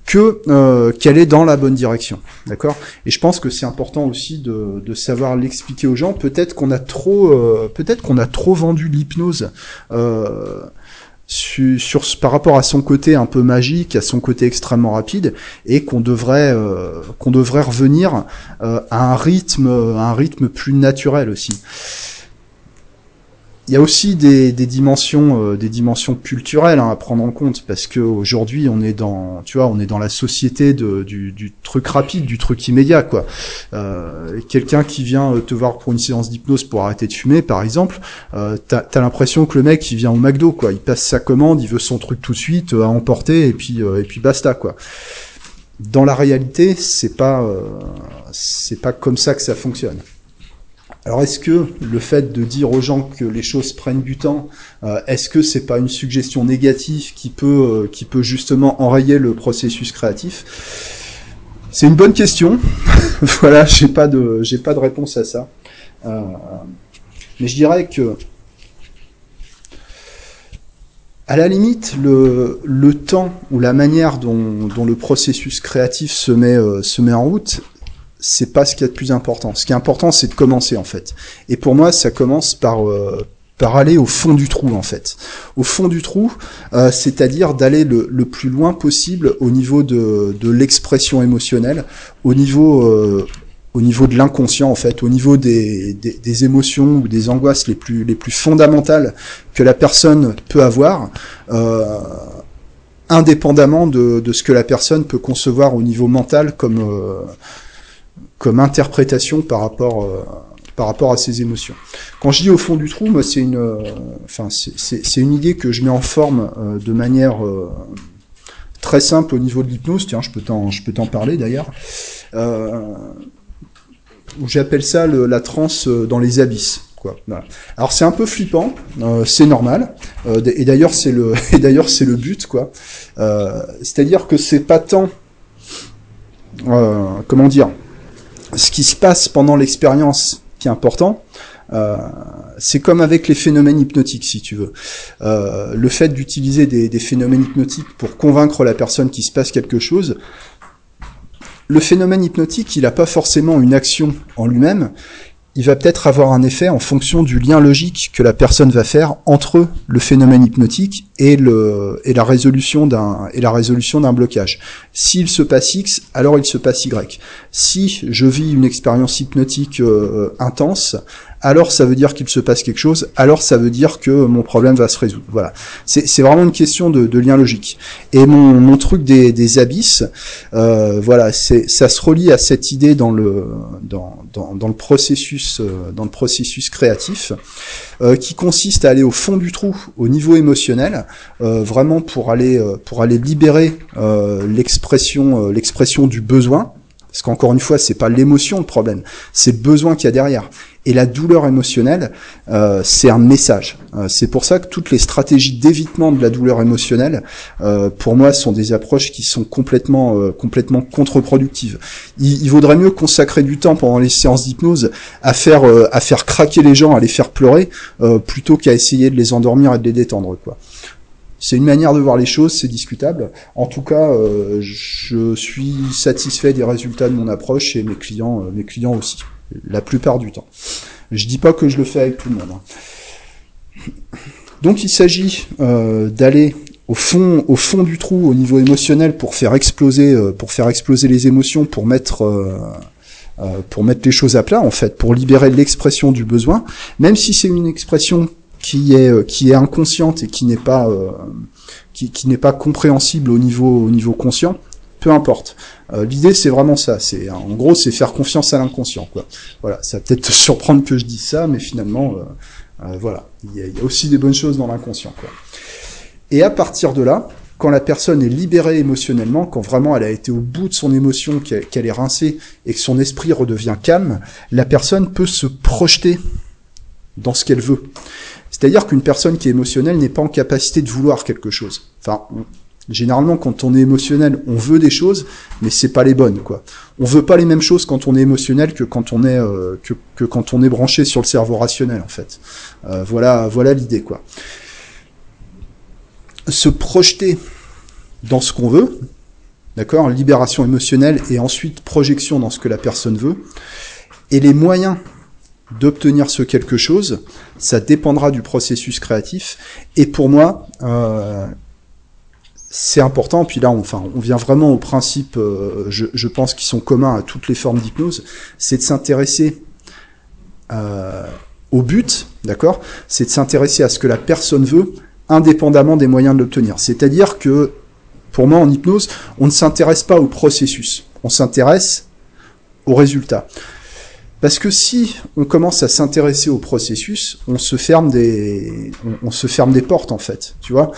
que euh, qu'elle est dans la bonne direction, d'accord? Et je pense que c'est important aussi de, de savoir l'expliquer aux gens. Peut-être qu'on a trop, euh, peut-être qu'on a trop vendu l'hypnose. Euh, sur, par rapport à son côté un peu magique, à son côté extrêmement rapide, et qu'on devrait euh, qu'on devrait revenir euh, à un rythme à un rythme plus naturel aussi. Il y a aussi des, des dimensions, euh, des dimensions culturelles hein, à prendre en compte parce que aujourd'hui on est dans, tu vois, on est dans la société de, du, du, truc rapide, du truc immédiat, quoi. Euh, Quelqu'un qui vient euh, te voir pour une séance d'hypnose pour arrêter de fumer, par exemple, euh, t'as as, l'impression que le mec il vient au McDo, quoi. Il passe sa commande, il veut son truc tout de suite euh, à emporter et puis et puis basta, quoi. Dans la réalité, c'est pas c'est pas comme ça que ça fonctionne. Alors est-ce que le fait de dire aux gens que les choses prennent du temps, euh, est-ce que c'est pas une suggestion négative qui peut euh, qui peut justement enrayer le processus créatif? C'est une bonne question. voilà, j'ai pas de j'ai pas de réponse à ça. Euh, mais je dirais que à la limite, le, le temps ou la manière dont, dont le processus créatif se met, se met en route c'est pas ce qui est le plus important. Ce qui est important, c'est de commencer en fait. Et pour moi, ça commence par euh, par aller au fond du trou en fait. Au fond du trou, euh, c'est-à-dire d'aller le, le, plus loin possible au niveau de, de l'expression émotionnelle, au niveau euh, au niveau de l'inconscient en fait, au niveau des, des, des, émotions ou des angoisses les plus les plus fondamentales que la personne peut avoir. Euh, indépendamment de, de, ce que la personne peut concevoir au niveau mental comme euh, comme interprétation par rapport euh, par rapport à ses émotions. Quand je dis au fond du trou, moi c'est une euh, c'est une idée que je mets en forme euh, de manière très simple au niveau de l'hypnose. Tiens, je peux t'en je peux t'en parler d'ailleurs. J'appelle ça la transe dans les abysses. Quoi. Alors c'est un peu flippant, c'est normal, et d'ailleurs c'est le et d'ailleurs c'est le but quoi. C'est-à-dire que c'est pas tant comment dire ce qui se passe pendant l'expérience qui est important. c'est comme avec les phénomènes hypnotiques, si tu veux. le fait d'utiliser des, des phénomènes hypnotiques pour convaincre la personne qu'il se passe quelque chose, le phénomène hypnotique, il n'a pas forcément une action en lui-même, il va peut-être avoir un effet en fonction du lien logique que la personne va faire entre le phénomène hypnotique et le et la résolution d'un et la résolution d'un blocage. S'il se passe X, alors il se passe Y. Si je vis une expérience hypnotique euh, intense, alors ça veut dire qu'il se passe quelque chose, alors ça veut dire que mon problème va se résoudre. Voilà. C'est vraiment une question de, de, lien logique. Et mon, mon truc des, abysses, euh, voilà, ça se relie à cette idée dans le processus euh, dans le processus créatif, euh, qui consiste à aller au fond du trou, au niveau émotionnel, euh, vraiment pour aller euh, pour aller libérer l'expression l'expression du besoin. Parce qu'encore une fois, c'est pas l'émotion le problème, c'est le besoin qu'il y a derrière. Et la douleur émotionnelle, euh, c'est un message. Euh, c'est pour ça que toutes les stratégies d'évitement de la douleur émotionnelle, euh, pour moi, sont des approches qui sont complètement, complètement contre-productives. Il, il, vaudrait mieux consacrer du temps pendant les séances d'hypnose à faire, à faire craquer les gens, à les faire pleurer, plutôt qu'à essayer de les endormir et de les détendre, quoi. C'est une manière de voir les choses, c'est discutable. En tout cas, euh, je suis satisfait des résultats de mon approche et mes clients, euh, mes clients aussi la plupart du temps. Je dis pas que je le fais avec tout le monde. Hein. Donc il s'agit euh, d'aller au fond, au fond du trou, au niveau émotionnel, pour faire exploser, pour faire exploser les émotions, pour mettre, pour mettre les choses à plat, en fait, pour libérer l'expression du besoin, même si c'est une expression qui est, euh, qui est inconsciente et qui n'est pas, euh, qui, qui n'est pas compréhensible au niveau, au niveau conscient peu importe. Euh, L'idée c'est vraiment ça. C'est en gros c'est faire confiance à l'inconscient. Quoi. Voilà, ça va peut-être te surprendre que je dise ça, mais finalement euh, euh, voilà, il y, a, aussi des bonnes choses dans l'inconscient. Quoi. Et à partir de là, quand la personne est libérée émotionnellement, quand vraiment elle a été au bout de son émotion, qu'elle qu est rincée et que son esprit redevient calme, la personne peut se projeter dans ce qu'elle veut. C'est-à-dire qu'une personne qui est émotionnelle n'est pas en capacité de vouloir quelque chose. Généralement, quand on est émotionnel, on veut des choses, mais c'est pas les bonnes, quoi. On veut pas les mêmes choses quand on est émotionnel que quand on est euh, que, que, quand on est branché sur le cerveau rationnel, en fait. Euh, voilà, voilà l'idée, quoi. Se projeter dans ce qu'on veut, d'accord, libération émotionnelle et ensuite projection dans ce que la personne veut, et les moyens d'obtenir ce quelque chose, ça dépendra du processus créatif. Et pour moi, euh, c'est important. Puis là, enfin, on vient vraiment au principe, euh, je, je, pense, qui sont communs à toutes les formes d'hypnose, c'est de s'intéresser euh, au but, d'accord? C'est de s'intéresser à ce que la personne veut, indépendamment des moyens de l'obtenir. C'est-à-dire que, pour moi, en hypnose, on ne s'intéresse pas au processus, on s'intéresse au résultat. Parce que si on commence à s'intéresser au processus, on se ferme des, on, se ferme des portes en fait, tu vois.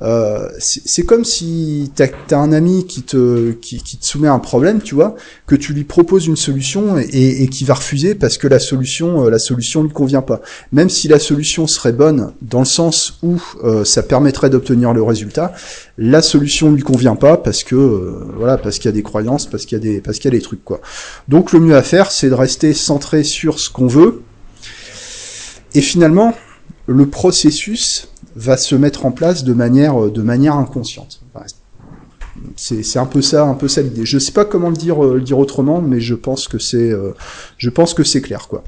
Euh, c'est comme si t'as as un ami qui te, qui, te soumet un problème, tu vois, que tu lui proposes une solution et, et qui va refuser parce que la solution, euh, la solution lui convient pas. Même si la solution serait bonne dans le sens où euh, ça permettrait d'obtenir le résultat, la solution lui convient pas parce que, euh, voilà, parce qu'il y a des croyances, parce qu'il y a des, parce qu'il y a des trucs quoi. Donc le mieux à faire, c'est de rester centré sur ce qu'on veut. Et finalement, le processus va se mettre en place de manière, manière inconsciente. C'est un peu ça, un peu ça l'idée. Je sais pas comment le dire, dire autrement, mais je pense que c'est, euh, je pense que c'est clair, quoi.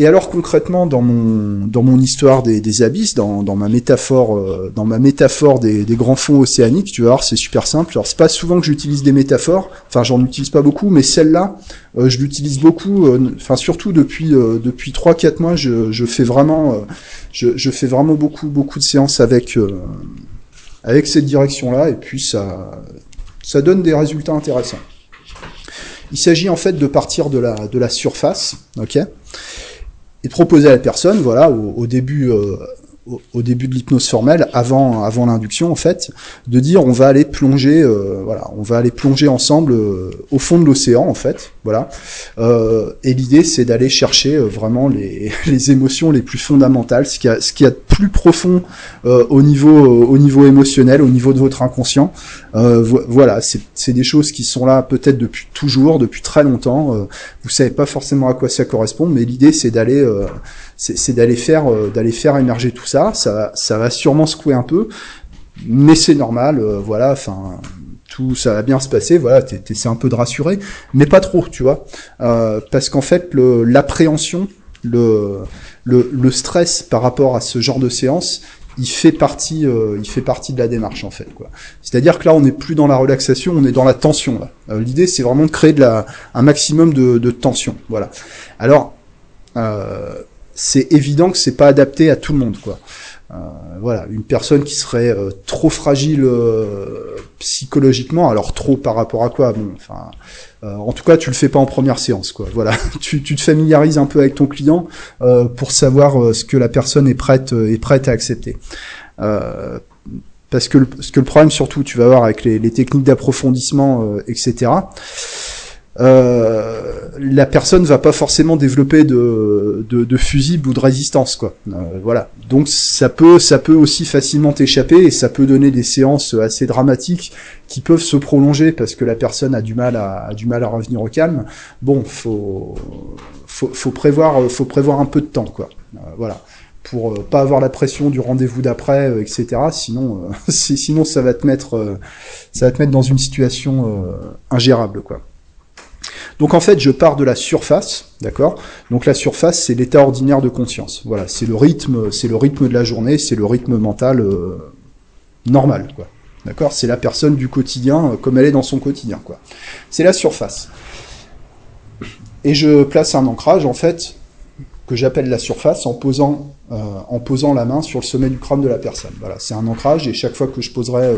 Et alors concrètement dans mon dans mon histoire des, des abysses, dans, dans ma métaphore euh, dans ma métaphore des, des grands fonds océaniques, tu voir c'est super simple. Alors c'est pas souvent que j'utilise des métaphores, enfin j'en utilise pas beaucoup, mais celle-là euh, je l'utilise beaucoup. euh, Enfin surtout depuis euh, depuis trois quatre mois, je, je fais vraiment euh, je, je fais vraiment beaucoup beaucoup de séances avec avec cette direction-là et puis ça ça donne des résultats intéressants. Il s'agit en fait de partir de la de la surface, ok? Proposer à la personne, voilà, au, au début, euh, au, début de l'hypnose formelle, avant, avant l'induction en fait, de dire on va aller plonger, euh, voilà, on va aller plonger ensemble euh, au fond de l'océan en fait, voilà. Euh, et l'idée c'est d'aller chercher euh, vraiment les, les émotions les plus fondamentales, ce qu'il y a, ce qu'il a de plus profond au niveau, au niveau émotionnel, au niveau de votre inconscient. Vo- voilà, c'est des choses qui sont là peut-être depuis toujours, depuis très longtemps. Vous savez pas forcément à quoi ça correspond, mais l'idée c'est d'aller c'est d'aller faire euh, d'aller faire émerger tout ça. Ça ça va sûrement secouer un peu, mais c'est normal. euh, voilà, enfin tout ça va bien se passer. Voilà, t'es- t'essaies un peu de rassurer, mais pas trop, tu vois, Euh, parce qu'en fait l'appréhension, le, le le stress par rapport à ce genre de séance. Il fait partie, euh, il fait partie de la démarche en fait. C'est-à-dire que là, on n'est plus dans la relaxation, on est dans la tension. Euh, L'idée, c'est vraiment de créer de la, un maximum de, de tension. Voilà. Alors, euh, c'est évident que c'est pas adapté à tout le monde, quoi. Euh, voilà, une personne qui serait euh, trop fragile euh, psychologiquement, alors trop par rapport à quoi Bon, enfin, en tout cas, tu le fais pas en première séance, quoi. Voilà, tu, te familiarises un peu avec ton client pour savoir ce que la personne est prête est prête à accepter. Parce que le, que le problème surtout, tu vas voir avec les, techniques d'approfondissement, etc. Euh, la personne va pas forcément développer de, de, de fusible ou de résistance, quoi. Euh, voilà. Donc ça peut, ça peut aussi facilement échapper et ça peut donner des séances assez dramatiques qui peuvent se prolonger parce que la personne a du mal à, a du mal à revenir au calme. Bon, faut, faut, faut prévoir, faut prévoir un peu de temps, quoi. Euh, voilà pour euh, pas avoir la pression du rendez-vous d'après, etc. Sinon, si- sinon ça va te mettre, ça va te mettre dans une situation ingérable, quoi. Donc en fait, je pars de la surface, d'accord? Donc la surface, c'est l'état ordinaire de conscience. Voilà, c'est le rythme, c'est le rythme de la journée, c'est le rythme mental euh, normal, quoi. D'accord? C'est la personne du quotidien, euh, comme elle est dans son quotidien, quoi. C'est la surface. Et je place un ancrage, en fait, que j'appelle la surface en posant, euh, en posant la main sur le sommet du crâne de la personne. Voilà, c'est un ancrage et chaque fois que je poserai euh,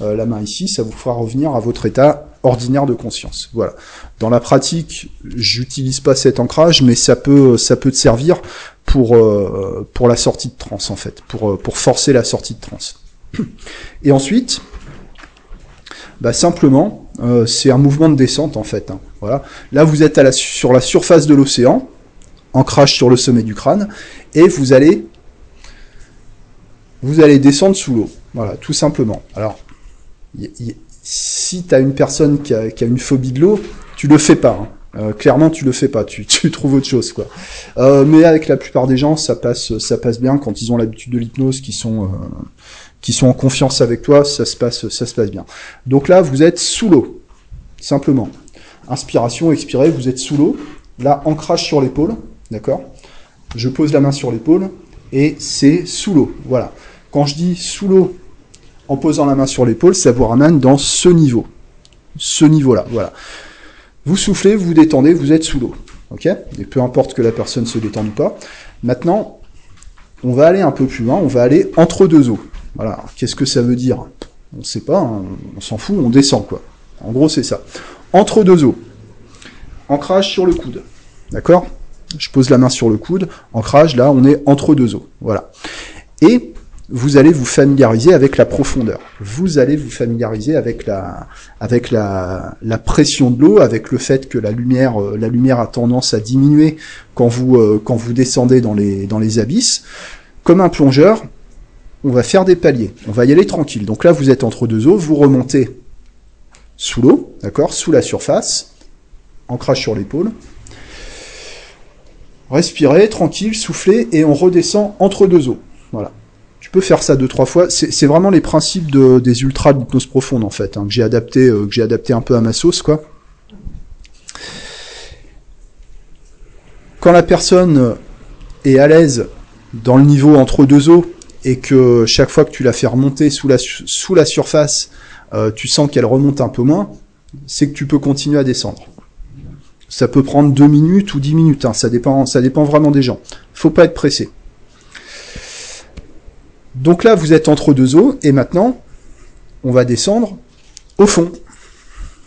euh, la main ici, ça vous fera revenir à votre état ordinaire de conscience. Voilà. Dans la pratique, j'utilise pas cet ancrage, mais ça peut, ça peut te servir pour pour la sortie de transe en fait, pour pour forcer la sortie de transe. Et ensuite, bah simplement, c'est un mouvement de descente en fait. hein. Voilà. Là, vous êtes sur la surface de l'océan ancrage sur le sommet du crâne, et vous allez vous allez descendre sous l'eau. Voilà, tout simplement. Alors, si tu as une personne qui a, une phobie de l'eau, tu le fais pas. hein. Euh, clairement, tu le fais pas. Tu, tu trouves autre chose, quoi. Euh, mais avec la plupart des gens, ça passe, ça passe bien quand ils ont l'habitude de l'hypnose, qui sont, euh, qui sont en confiance avec toi, ça se passe, ça se passe bien. Donc là, vous êtes sous l'eau, simplement. Inspiration, expirez, vous êtes sous l'eau. Là, ancrage sur l'épaule, d'accord? Je pose la main sur l'épaule et c'est sous l'eau. Voilà. Quand je dis sous l'eau, en posant la main sur l'épaule, ça vous ramène dans ce niveau. Ce niveau-là, voilà. Vous soufflez, vous détendez, vous êtes sous l'eau. Ok? Et peu importe que la personne se détende ou pas. Maintenant, on va aller un peu plus loin, on va aller entre deux eaux. Voilà. Qu'est-ce que ça veut dire? On ne sait pas, hein, on s'en fout, on descend quoi. En gros, c'est ça. Entre deux eaux. Ancrage sur le coude. D'accord? Je pose la main sur le coude. Ancrage, là, on est entre deux eaux. Voilà. Et vous allez vous familiariser avec la profondeur. Vous allez vous familiariser avec la, avec la, la pression de l'eau, avec le fait que la lumière, euh, la lumière a tendance à diminuer quand vous, euh, quand vous descendez dans les, dans les abysses. Comme un plongeur, on va faire des paliers. On va y aller tranquille. Donc là, vous êtes entre deux eaux, vous remontez sous l'eau, d'accord, sous la surface, ancrage sur l'épaule. Respirez, tranquille, soufflez, et on redescend entre deux eaux. Voilà. Tu peux faire ça deux, trois fois. C'est vraiment les principes de, des ultras de l'hypnose profonde, en fait, hein, que j'ai adapté, euh, que j'ai adapté un peu à ma sauce, quoi. Quand la personne est à l'aise dans le niveau entre deux eaux et que chaque fois que tu la fais remonter sous la, sous la surface, euh, tu sens qu'elle remonte un peu moins, c'est que tu peux continuer à descendre. Ça peut prendre deux minutes ou dix minutes, hein, ça, dépend, ça dépend vraiment des gens. Faut pas être pressé. Donc là, vous êtes entre deux eaux, et maintenant, on va descendre au fond.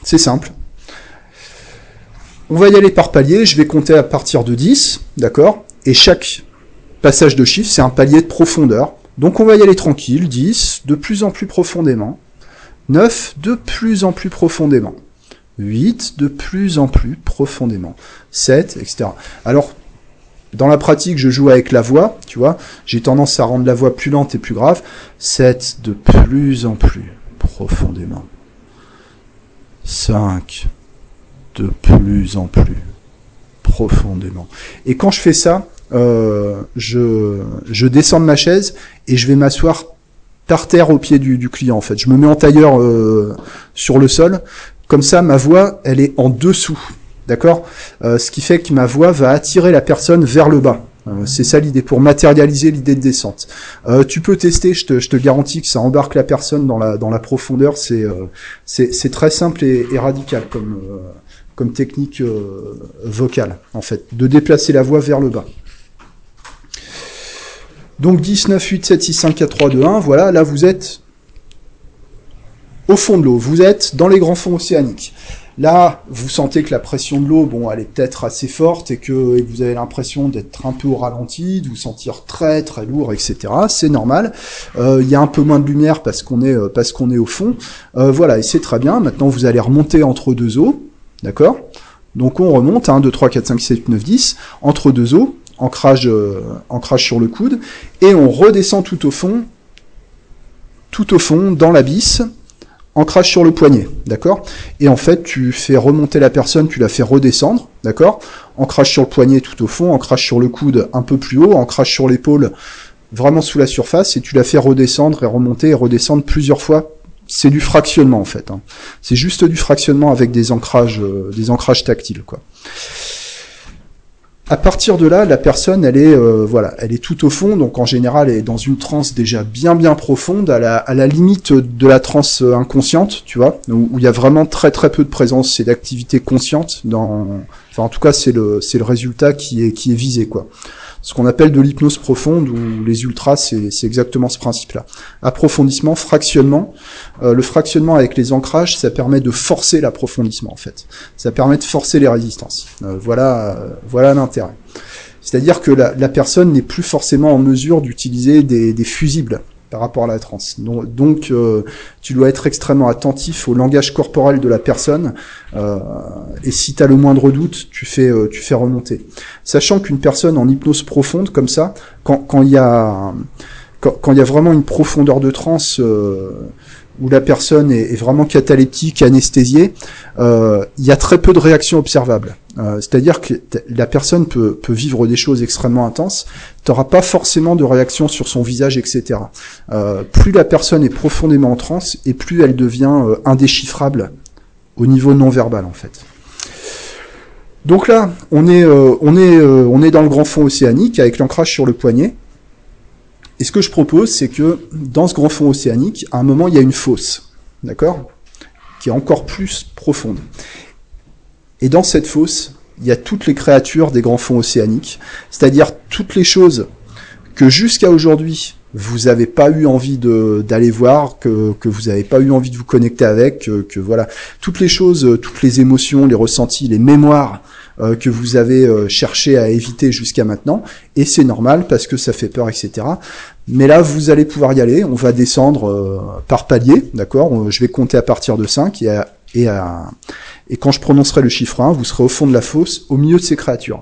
C'est simple. On va y aller par palier, je vais compter à partir de 10, d'accord? Et chaque passage de chiffre, c'est un palier de profondeur. Donc on va y aller tranquille, 10, de plus en plus profondément. 9, de plus en plus profondément. 8, de plus en plus profondément. 7, etc. Alors, dans la pratique, je joue avec la voix, tu vois. J'ai tendance à rendre la voix plus lente et plus grave. 7, de plus en plus profondément. 5, de plus en plus profondément. Et quand je fais ça, euh, je, descends de ma chaise et je vais m'asseoir par terre au pied du, du, client en fait. Je me mets en tailleur euh, sur le sol. Comme ça, ma voix, elle est en dessous. D'accord? Euh, Ce qui fait que ma voix va attirer la personne vers le bas. Euh, c'est ça l'idée, pour matérialiser l'idée de descente. Euh, tu peux tester, je te, je te, garantis que ça embarque la personne dans la, dans la profondeur. C'est c'est très simple et, et radical comme, comme technique vocale, en fait, de déplacer la voix vers le bas. Donc 10, 9, 8, 7, 6, 5, 4, 3, 2, 1, voilà, là vous êtes au fond de l'eau, vous êtes dans les grands fonds océaniques. Là, vous sentez que la pression de l'eau, bon, elle est peut-être assez forte et que, vous avez l'impression d'être un peu au ralenti, de vous sentir très très lourd, etc. C'est normal. Euh, il y a un peu moins de lumière parce qu'on est euh, parce qu'on est au fond. Euh, voilà, et c'est très bien. Maintenant, vous allez remonter entre deux eaux, d'accord? Donc on remonte, 1, 2, 3, 4, 5, 6, 7, 9, 10, entre deux eaux, ancrage, ancrage sur le coude, et on redescend tout au fond, tout au fond, dans l'abysse, ancrage sur le poignet, d'accord? Et en fait, tu fais remonter la personne, tu la fais redescendre, d'accord? Ancrage sur le poignet tout au fond, ancrage sur le coude un peu plus haut, ancrage sur l'épaule vraiment sous la surface, et tu la fais redescendre et remonter et redescendre plusieurs fois. C'est du fractionnement en fait. Hein. C'est juste du fractionnement avec des ancrages, euh, des ancrages tactiles, quoi. À partir de là, la personne, elle est, euh, voilà, elle est tout au fond, donc en général, elle est dans une transe déjà bien bien profonde, à la, à la limite de la transe inconsciente, tu vois, où, où il y a vraiment très très peu de présence et d'activité consciente. Dans, enfin, en tout cas, c'est le c'est le résultat qui est qui est visé, quoi ce qu'on appelle de l'hypnose profonde, ou les ultras, c'est exactement ce principe-là. Approfondissement, fractionnement. Euh, le fractionnement avec les ancrages, ça permet de forcer l'approfondissement, en fait. Ça permet de forcer les résistances. Euh, voilà, euh, voilà l'intérêt. C'est-à-dire que la, personne n'est plus forcément en mesure d'utiliser des fusibles par rapport à la transe. Donc, euh, tu dois être extrêmement attentif au langage corporel de la personne, euh, et si tu as le moindre doute, tu fais, euh, tu fais remonter. Sachant qu'une personne en hypnose profonde, comme ça, quand il y a... Quand, quand il y a vraiment une profondeur de transe où la personne est, vraiment cataleptique, anesthésiée, euh, il y a très peu de réactions observables. Euh, c'est-à-dire que la personne peut, vivre des choses extrêmement intenses, tu n'auras pas forcément de réaction sur son visage, etc. Euh, plus la personne est profondément en transe, et plus elle devient indéchiffrable au niveau non verbal, en fait. Donc là, on est, on est, on est dans le grand fond océanique avec l'ancrage sur le poignet. Et ce que je propose, c'est que dans ce grand fond océanique, à un moment, il y a une fosse, d'accord Qui est encore plus profonde. Et dans cette fosse, il y a toutes les créatures des grands fonds océaniques, c'est-à-dire toutes les choses que jusqu'à aujourd'hui, vous n'avez pas eu envie d'aller voir, que, que vous n'avez pas eu envie de vous connecter avec, que, que, voilà, toutes les choses, toutes les émotions, les ressentis, les mémoires euh, que vous avez euh, cherché à éviter jusqu'à maintenant, et c'est normal parce que ça fait peur, etc. Mais là, vous allez pouvoir y aller, on va descendre euh, par palier, d'accord? Je vais compter à partir de 5, et, et, et quand je prononcerai le chiffre 1, vous serez au fond de la fosse, au milieu de ces créatures.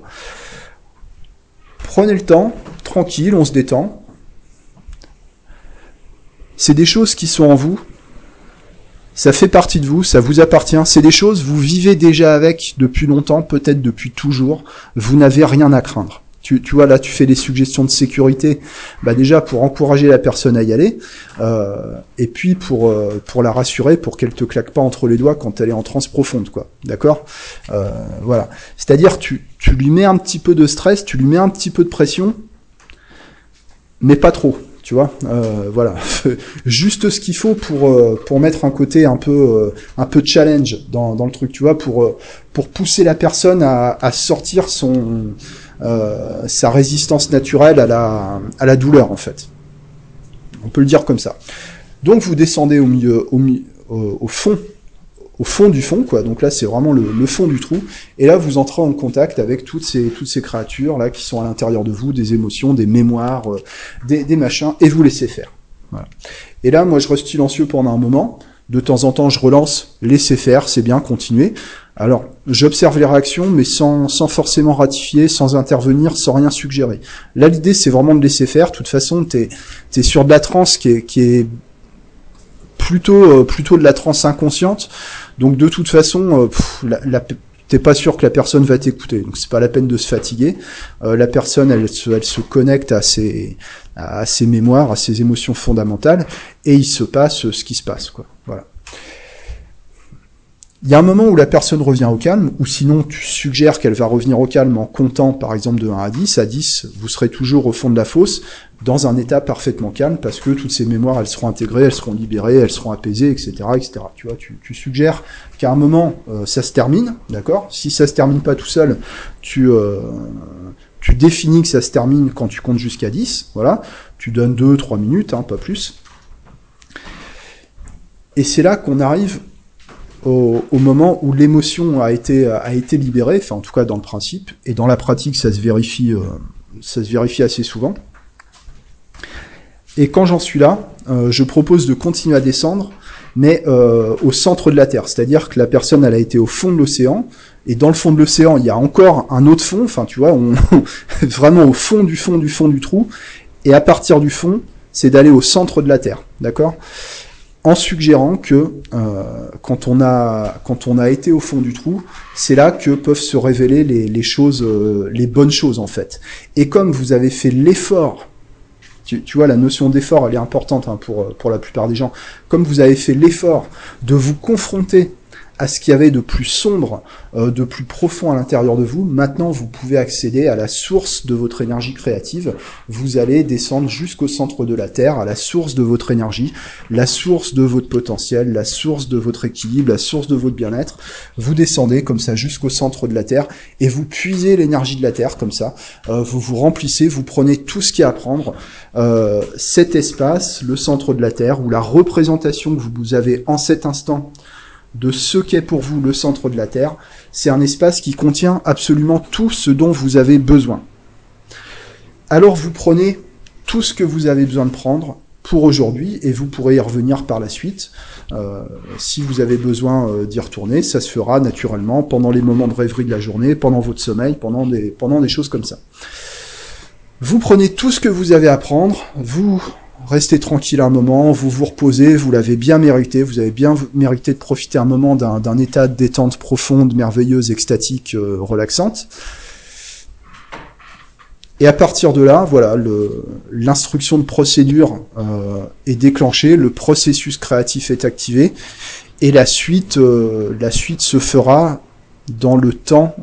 Prenez le temps, tranquille, on se détend. C'est des choses qui sont en vous, ça fait partie de vous, ça vous appartient, c'est des choses, vous vivez déjà avec depuis longtemps, peut-être depuis toujours, vous n'avez rien à craindre. Tu, tu, vois, là, tu fais des suggestions de sécurité, bah déjà pour encourager la personne à y aller, euh, et puis pour euh, pour la rassurer, pour qu'elle te claque pas entre les doigts quand elle est en transe profonde, quoi. D'accord? Euh, Voilà. C'est-à-dire, tu tu lui mets un petit peu de stress, tu lui mets un petit peu de pression, mais pas trop. Tu vois, euh, voilà, juste ce qu'il faut pour euh, pour mettre un côté un peu euh, un peu challenge dans, dans le truc, tu vois, pour pour pousser la personne à, à sortir son sa résistance naturelle à la à la douleur en fait. On peut le dire comme ça. Donc vous descendez au milieu au, au fond au fond du fond, quoi. Donc là, c'est vraiment le, fond du trou. Et là, vous entrez en contact avec toutes ces toutes ces créatures là qui sont à l'intérieur de vous, des émotions, des mémoires, euh, des, des, machins, et vous laissez faire. Et là, moi, je reste silencieux pendant un moment. De temps en temps, je relance, laissez faire, c'est bien, continuez. Alors, j'observe les réactions, mais sans, sans forcément ratifier, sans intervenir, sans rien suggérer. Là, l'idée, c'est vraiment de laisser faire. De toute façon, t'es es sur de la transe qui est plutôt, euh, plutôt de la transe inconsciente. Donc de toute façon, euh, t'es pas sûr que la personne va t'écouter, donc c'est pas la peine de se fatiguer. Euh, la personne, elle se, elle se connecte à ses, à ses mémoires, à ses émotions fondamentales, et il se passe ce qui se passe, quoi. Voilà. Il y a un moment où la personne revient au calme, ou sinon tu suggères qu'elle va revenir au calme en comptant par exemple de 1 à 10. À 10, vous serez toujours au fond de la fosse, dans un état parfaitement calme, parce que toutes ces mémoires, elles seront intégrées, elles seront libérées, elles seront apaisées, etc. etc. Tu vois, tu, suggères qu'à un moment, euh, ça se termine, d'accord? Si ça se termine pas tout seul, tu, euh, tu définis que ça se termine quand tu comptes jusqu'à 10, voilà. Tu donnes 2-3 minutes, hein, pas plus. Et c'est là qu'on arrive au, moment où l'émotion a été, a été libérée, enfin en tout cas dans le principe, et dans la pratique ça se vérifie, euh, ça se vérifie assez souvent. Et quand j'en suis là, euh, je propose de continuer à descendre, mais euh, au centre de la Terre, c'est-à-dire que la personne elle a été au fond de l'océan, et dans le fond de l'océan il y a encore un autre fond, enfin tu vois, on, vraiment au fond du fond du fond du trou, et à partir du fond, c'est d'aller au centre de la Terre, d'accord? En suggérant que euh, quand on a quand on a été au fond du trou, c'est là que peuvent se révéler les, choses, euh, les bonnes choses en fait. Et comme vous avez fait l'effort, tu, vois la notion d'effort, elle est importante hein, pour pour la plupart des gens. Comme vous avez fait l'effort de vous confronter à ce qu'il y avait de plus sombre, euh, de plus profond à l'intérieur de vous. Maintenant, vous pouvez accéder à la source de votre énergie créative. Vous allez descendre jusqu'au centre de la Terre, à la source de votre énergie, la source de votre potentiel, la source de votre équilibre, la source de votre bien-être. Vous descendez comme ça jusqu'au centre de la Terre et vous puisez l'énergie de la Terre comme ça. Euh, vous vous remplissez, vous prenez tout ce qu'il y a à prendre. Euh, cet espace, le centre de la Terre, ou la représentation que vous avez en cet instant de ce qu'est pour vous le centre de la Terre, c'est un espace qui contient absolument tout ce dont vous avez besoin. Alors vous prenez tout ce que vous avez besoin de prendre pour aujourd'hui et vous pourrez y revenir par la suite. Euh, si vous avez besoin euh, d'y retourner, ça se fera naturellement pendant les moments de rêverie de la journée, pendant votre sommeil, pendant des, pendant des choses comme ça. Vous prenez tout ce que vous avez à prendre, vous restez tranquille un moment, vous vous reposez, vous l'avez bien mérité, vous avez bien mérité de profiter un moment d'un état de détente profonde, merveilleuse, extatique, euh, relaxante. Et à partir de là, voilà, l'instruction de procédure euh, est déclenchée, le processus créatif est activé, et la suite, euh, la suite se fera dans le temps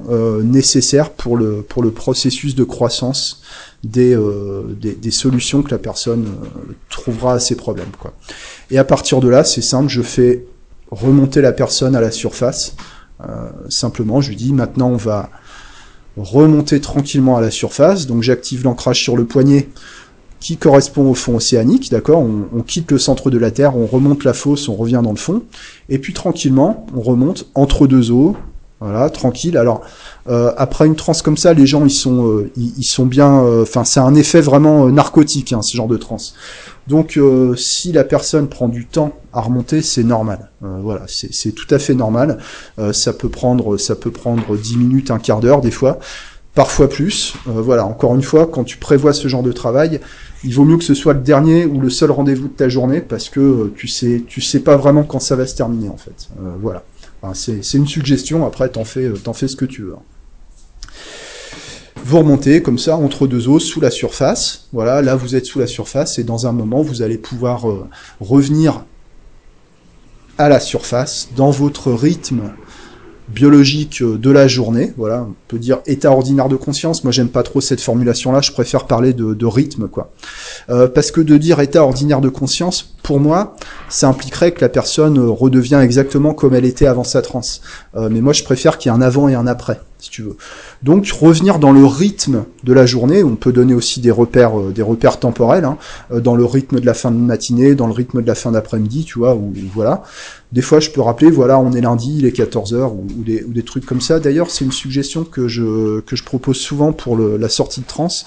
nécessaire pour le, pour le processus de croissance euh, des, des, solutions que la personne euh, trouvera à ses problèmes. Quoi. Et à partir de là, c'est simple, je fais remonter la personne à la surface. Euh, simplement, je lui dis maintenant on va remonter tranquillement à la surface. Donc j'active l'ancrage sur le poignet qui correspond au fond océanique, d'accord? On, on, quitte le centre de la Terre, on remonte la fosse, on revient dans le fond, et puis tranquillement, on remonte entre deux eaux, voilà, tranquille. Alors euh, après une transe comme ça, les gens ils sont euh, ils, sont bien. Euh, enfin, c'est un effet vraiment narcotique, hein, ce genre de transe. Donc si la personne prend du temps à remonter, c'est normal. voilà, c'est tout à fait normal. ça peut prendre ça peut prendre 10 minutes, un quart d'heure des fois, parfois plus. voilà, encore une fois, quand tu prévois ce genre de travail, il vaut mieux que ce soit le dernier ou le seul rendez-vous de ta journée parce que tu sais tu sais pas vraiment quand ça va se terminer en fait. voilà c'est une suggestion, après t'en fais, euh, fais ce que tu veux. Vous remontez comme ça entre deux os sous la surface. Voilà, là vous êtes sous la surface et dans un moment vous allez pouvoir euh, revenir à la surface dans votre rythme biologique de la journée. Voilà, on peut dire état ordinaire de conscience. Moi, j'aime pas trop cette formulation-là. Je préfère parler de, rythme, quoi. Euh, parce que de dire état ordinaire de conscience, pour moi, ça impliquerait que la personne redevient exactement comme elle était avant sa transe. Euh, mais moi, je préfère qu'il y ait un avant et un après, Donc, revenir dans le rythme de la journée. On peut donner aussi des repères, euh, des repères temporels, hein, euh, dans le rythme de la fin de matinée, dans le rythme de la fin d'après-midi, tu vois, ou voilà. Des fois, je peux rappeler, voilà, on est lundi, il est 14h, ou, des, ou des trucs comme ça. D'ailleurs, c'est une suggestion que je, que je propose souvent pour la sortie de transe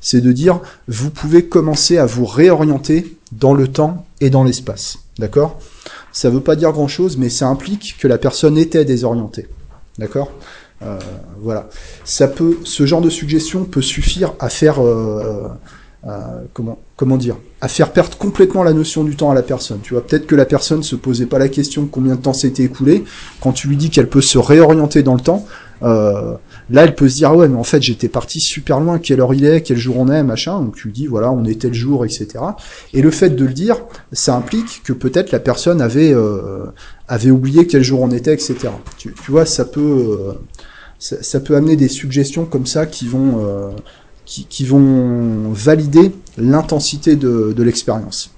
c'est de dire vous pouvez commencer à vous réorienter dans le temps et dans l'espace. D'accord? Ça veut pas dire grand chose, mais ça implique que la personne était désorientée. D'accord? Euh, Voilà. Ça peut, ce genre de suggestion peut suffire à faire, euh, euh, comment, comment dire, à faire perdre complètement la notion du temps à la personne. Tu vois, peut-être que la personne se posait pas la question combien de temps s'était écoulé. Quand tu lui dis qu'elle peut se réorienter dans le temps, euh, là, elle peut se dire, ah ouais, mais en fait, j'étais parti super loin, quelle heure il est, quel jour on est, machin. Donc tu lui dis, voilà, on est tel jour, etc. Et le fait de le dire, ça implique que peut-être la personne avait euh, avait oublié quel jour on était, etc. Tu, tu vois, ça peut euh, ça, ça, peut amener des suggestions comme ça qui vont euh, qui, qui, vont valider l'intensité de, de l'expérience.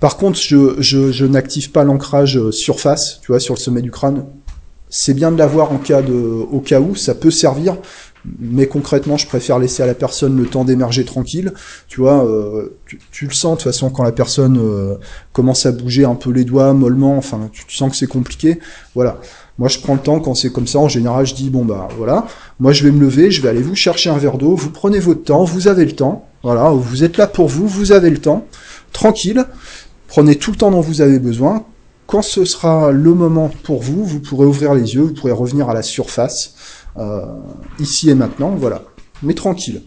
Par contre, je, je, je n'active pas l'ancrage surface, tu vois, sur le sommet du crâne c'est bien de l'avoir en cas de, au cas où, ça peut servir, mais concrètement, je préfère laisser à la personne le temps d'émerger tranquille. Tu vois, euh, tu, tu, le sens de toute façon quand la personne euh, commence à bouger un peu les doigts mollement. Enfin, tu, tu sens que c'est compliqué. Voilà. Moi, je prends le temps quand c'est comme ça. En général, je dis bon bah voilà. Moi, je vais me lever, je vais aller vous chercher un verre d'eau. Vous prenez votre temps, vous avez le temps. Voilà, vous êtes là pour vous, vous avez le temps. Tranquille. Prenez tout le temps dont vous avez besoin quand ce sera le moment pour vous, vous pourrez ouvrir les yeux, vous pourrez revenir à la surface, euh, ici et maintenant, voilà. Mais tranquille.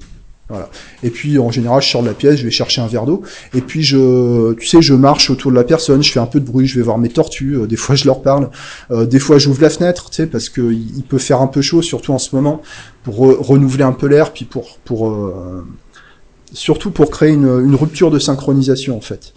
Et puis en général, je sors de la pièce, je vais chercher un verre d'eau, et puis je, tu sais, je marche autour de la personne, je fais un peu de bruit, je vais voir mes tortues, euh, des fois je leur parle, euh, des fois j'ouvre la fenêtre, tu sais, parce que il peut faire un peu chaud, surtout en ce moment, pour re renouveler un peu l'air, puis pour pour euh, surtout pour créer une, rupture de synchronisation en fait.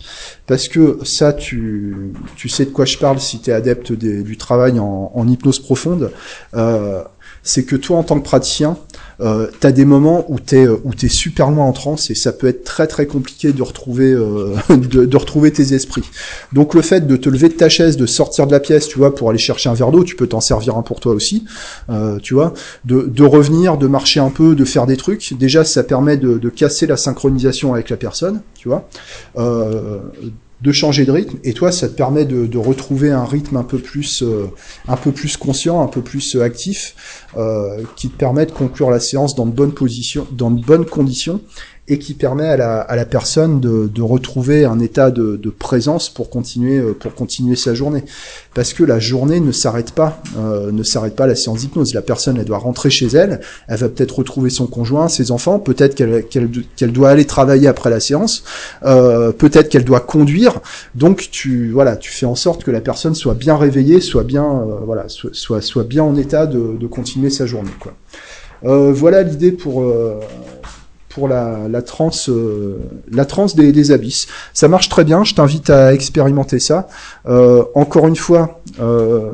Parce que ça, tu, tu sais de quoi je parle si tu es adepte du travail en, en hypnose profonde. Euh, c'est que toi, en tant que praticien, euh, tu as des moments où tu es, où es super loin en transe et ça peut être très très compliqué de retrouver, euh, de, de, retrouver tes esprits. Donc le fait de te lever de ta chaise, de sortir de la pièce, tu vois, pour aller chercher un verre d'eau, tu peux t'en servir un pour toi aussi, euh, tu vois, de, de, revenir, de marcher un peu, de faire des trucs. Déjà, ça permet de, de casser la synchronisation avec la personne, tu vois. Euh, de changer de rythme. Et toi ça te permet de, retrouver un rythme un peu plus euh, un peu plus conscient un peu plus actif euh, qui te permet de conclure la séance dans de bonnes positions dans de bonnes conditions et qui permet à la, à la personne de, de retrouver un état de, de, présence pour continuer euh, pour continuer sa journée. Parce que la journée ne s'arrête pas euh, ne s'arrête pas la séance d'hypnose. La personne elle doit rentrer chez elle elle va peut-être retrouver son conjoint ses enfants peut-être qu'elle qu'elle qu'elle doit aller travailler après la séance euh, peut-être qu'elle doit conduire. Donc tu voilà tu fais en sorte que la personne soit bien réveillée soit bien euh, voilà soit, soit, soit bien en état de, de continuer sa journée quoi. Euh, voilà l'idée pour pour la, transe, euh, la transe des, des, abysses. Ça marche très bien. Je t'invite à expérimenter ça. Euh, encore une fois, euh,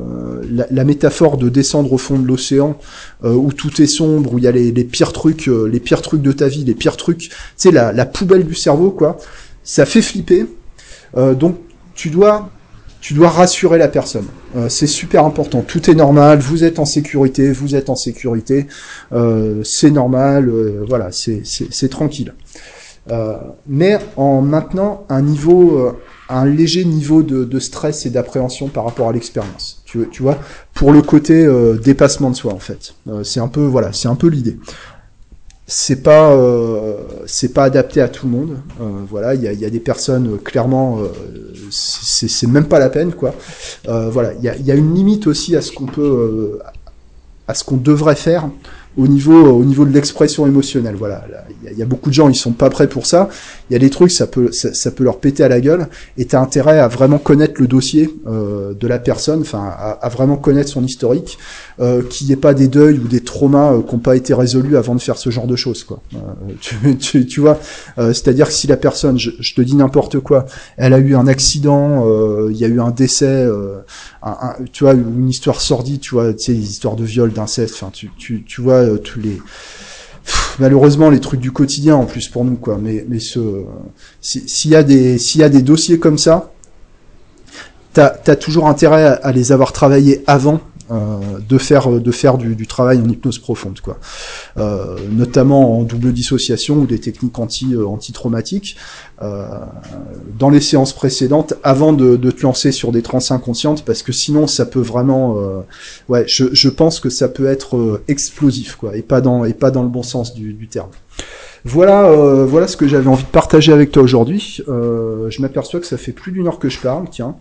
la, métaphore de descendre au fond de l'océan euh, où tout est sombre, où il y a les, pires trucs, euh, les pires trucs de ta vie, les pires trucs. Tu sais, la, la poubelle du cerveau, quoi. Ça fait flipper. Euh, donc, tu dois tu dois rassurer la personne. Euh, c'est super important. Tout est normal. Vous êtes en sécurité. Vous êtes en sécurité. Euh, c'est normal. Euh, voilà, c'est tranquille. Mais en maintenant un niveau, un léger niveau de, de stress et d'appréhension par rapport à l'expérience. Tu, tu, vois, pour le côté dépassement de soi en fait. c'est un peu voilà, c'est un peu l'idée c'est pas euh, c'est pas adapté à tout le monde euh, voilà il y a, y a, des personnes euh, clairement euh, c'est même pas la peine quoi voilà il y a, y a, une limite aussi à ce qu'on peut à ce qu'on devrait faire au niveau au niveau de l'expression émotionnelle. Voilà, il y, a beaucoup de gens ils sont pas prêts pour ça. Il y a des trucs ça peut ça, peut leur péter à la gueule et t'as intérêt à vraiment connaître le dossier euh, de la personne, enfin à, vraiment connaître son historique, euh, qu'il n'y ait pas des deuils ou des traumas euh, qui n'ont pas été résolus avant de faire ce genre de choses quoi. Euh, tu, tu, tu, vois, euh, c'est-à-dire que si la personne, je, je te dis n'importe quoi, elle a eu un accident, il y a eu un décès, un, tu vois une histoire sordide, tu vois, tu sais les histoires de viol, d'inceste, enfin tu, tu, tu vois tous les malheureusement les trucs du quotidien en plus pour nous quoi. Mais mais ce s'il y a des s'il y a des dossiers comme ça t'as as toujours intérêt à, les avoir travaillés avant de faire de faire du, du, travail en hypnose profonde quoi. Euh, notamment en double dissociation ou des techniques anti euh, anti traumatiques euh, dans les séances précédentes avant de, de, te lancer sur des trans inconscientes parce que sinon ça peut vraiment euh, ouais je, je, pense que ça peut être euh, explosif quoi et pas dans et pas dans le bon sens du, du terme voilà, euh, voilà ce que j'avais envie de partager avec toi aujourd'hui. Euh, je m'aperçois que ça fait plus d'une heure que je parle, tiens.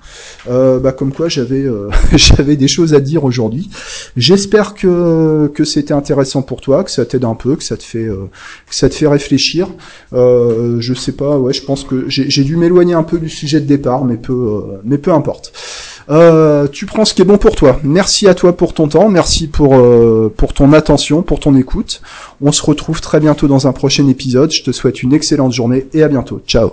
Euh, bah, comme quoi j'avais j'avais des choses à dire aujourd'hui. J'espère que que c'était intéressant pour toi, que ça t'aide un peu, que ça te fait que ça te fait réfléchir. je sais pas, ouais, je pense que j'ai dû m'éloigner un peu du sujet de départ, mais peu mais peu importe. Euh, tu prends ce qui est bon pour toi. Merci à toi pour ton temps, merci pour, euh, pour ton attention, pour ton écoute. On se retrouve très bientôt dans un prochain épisode. Je te souhaite une excellente journée et à bientôt. Ciao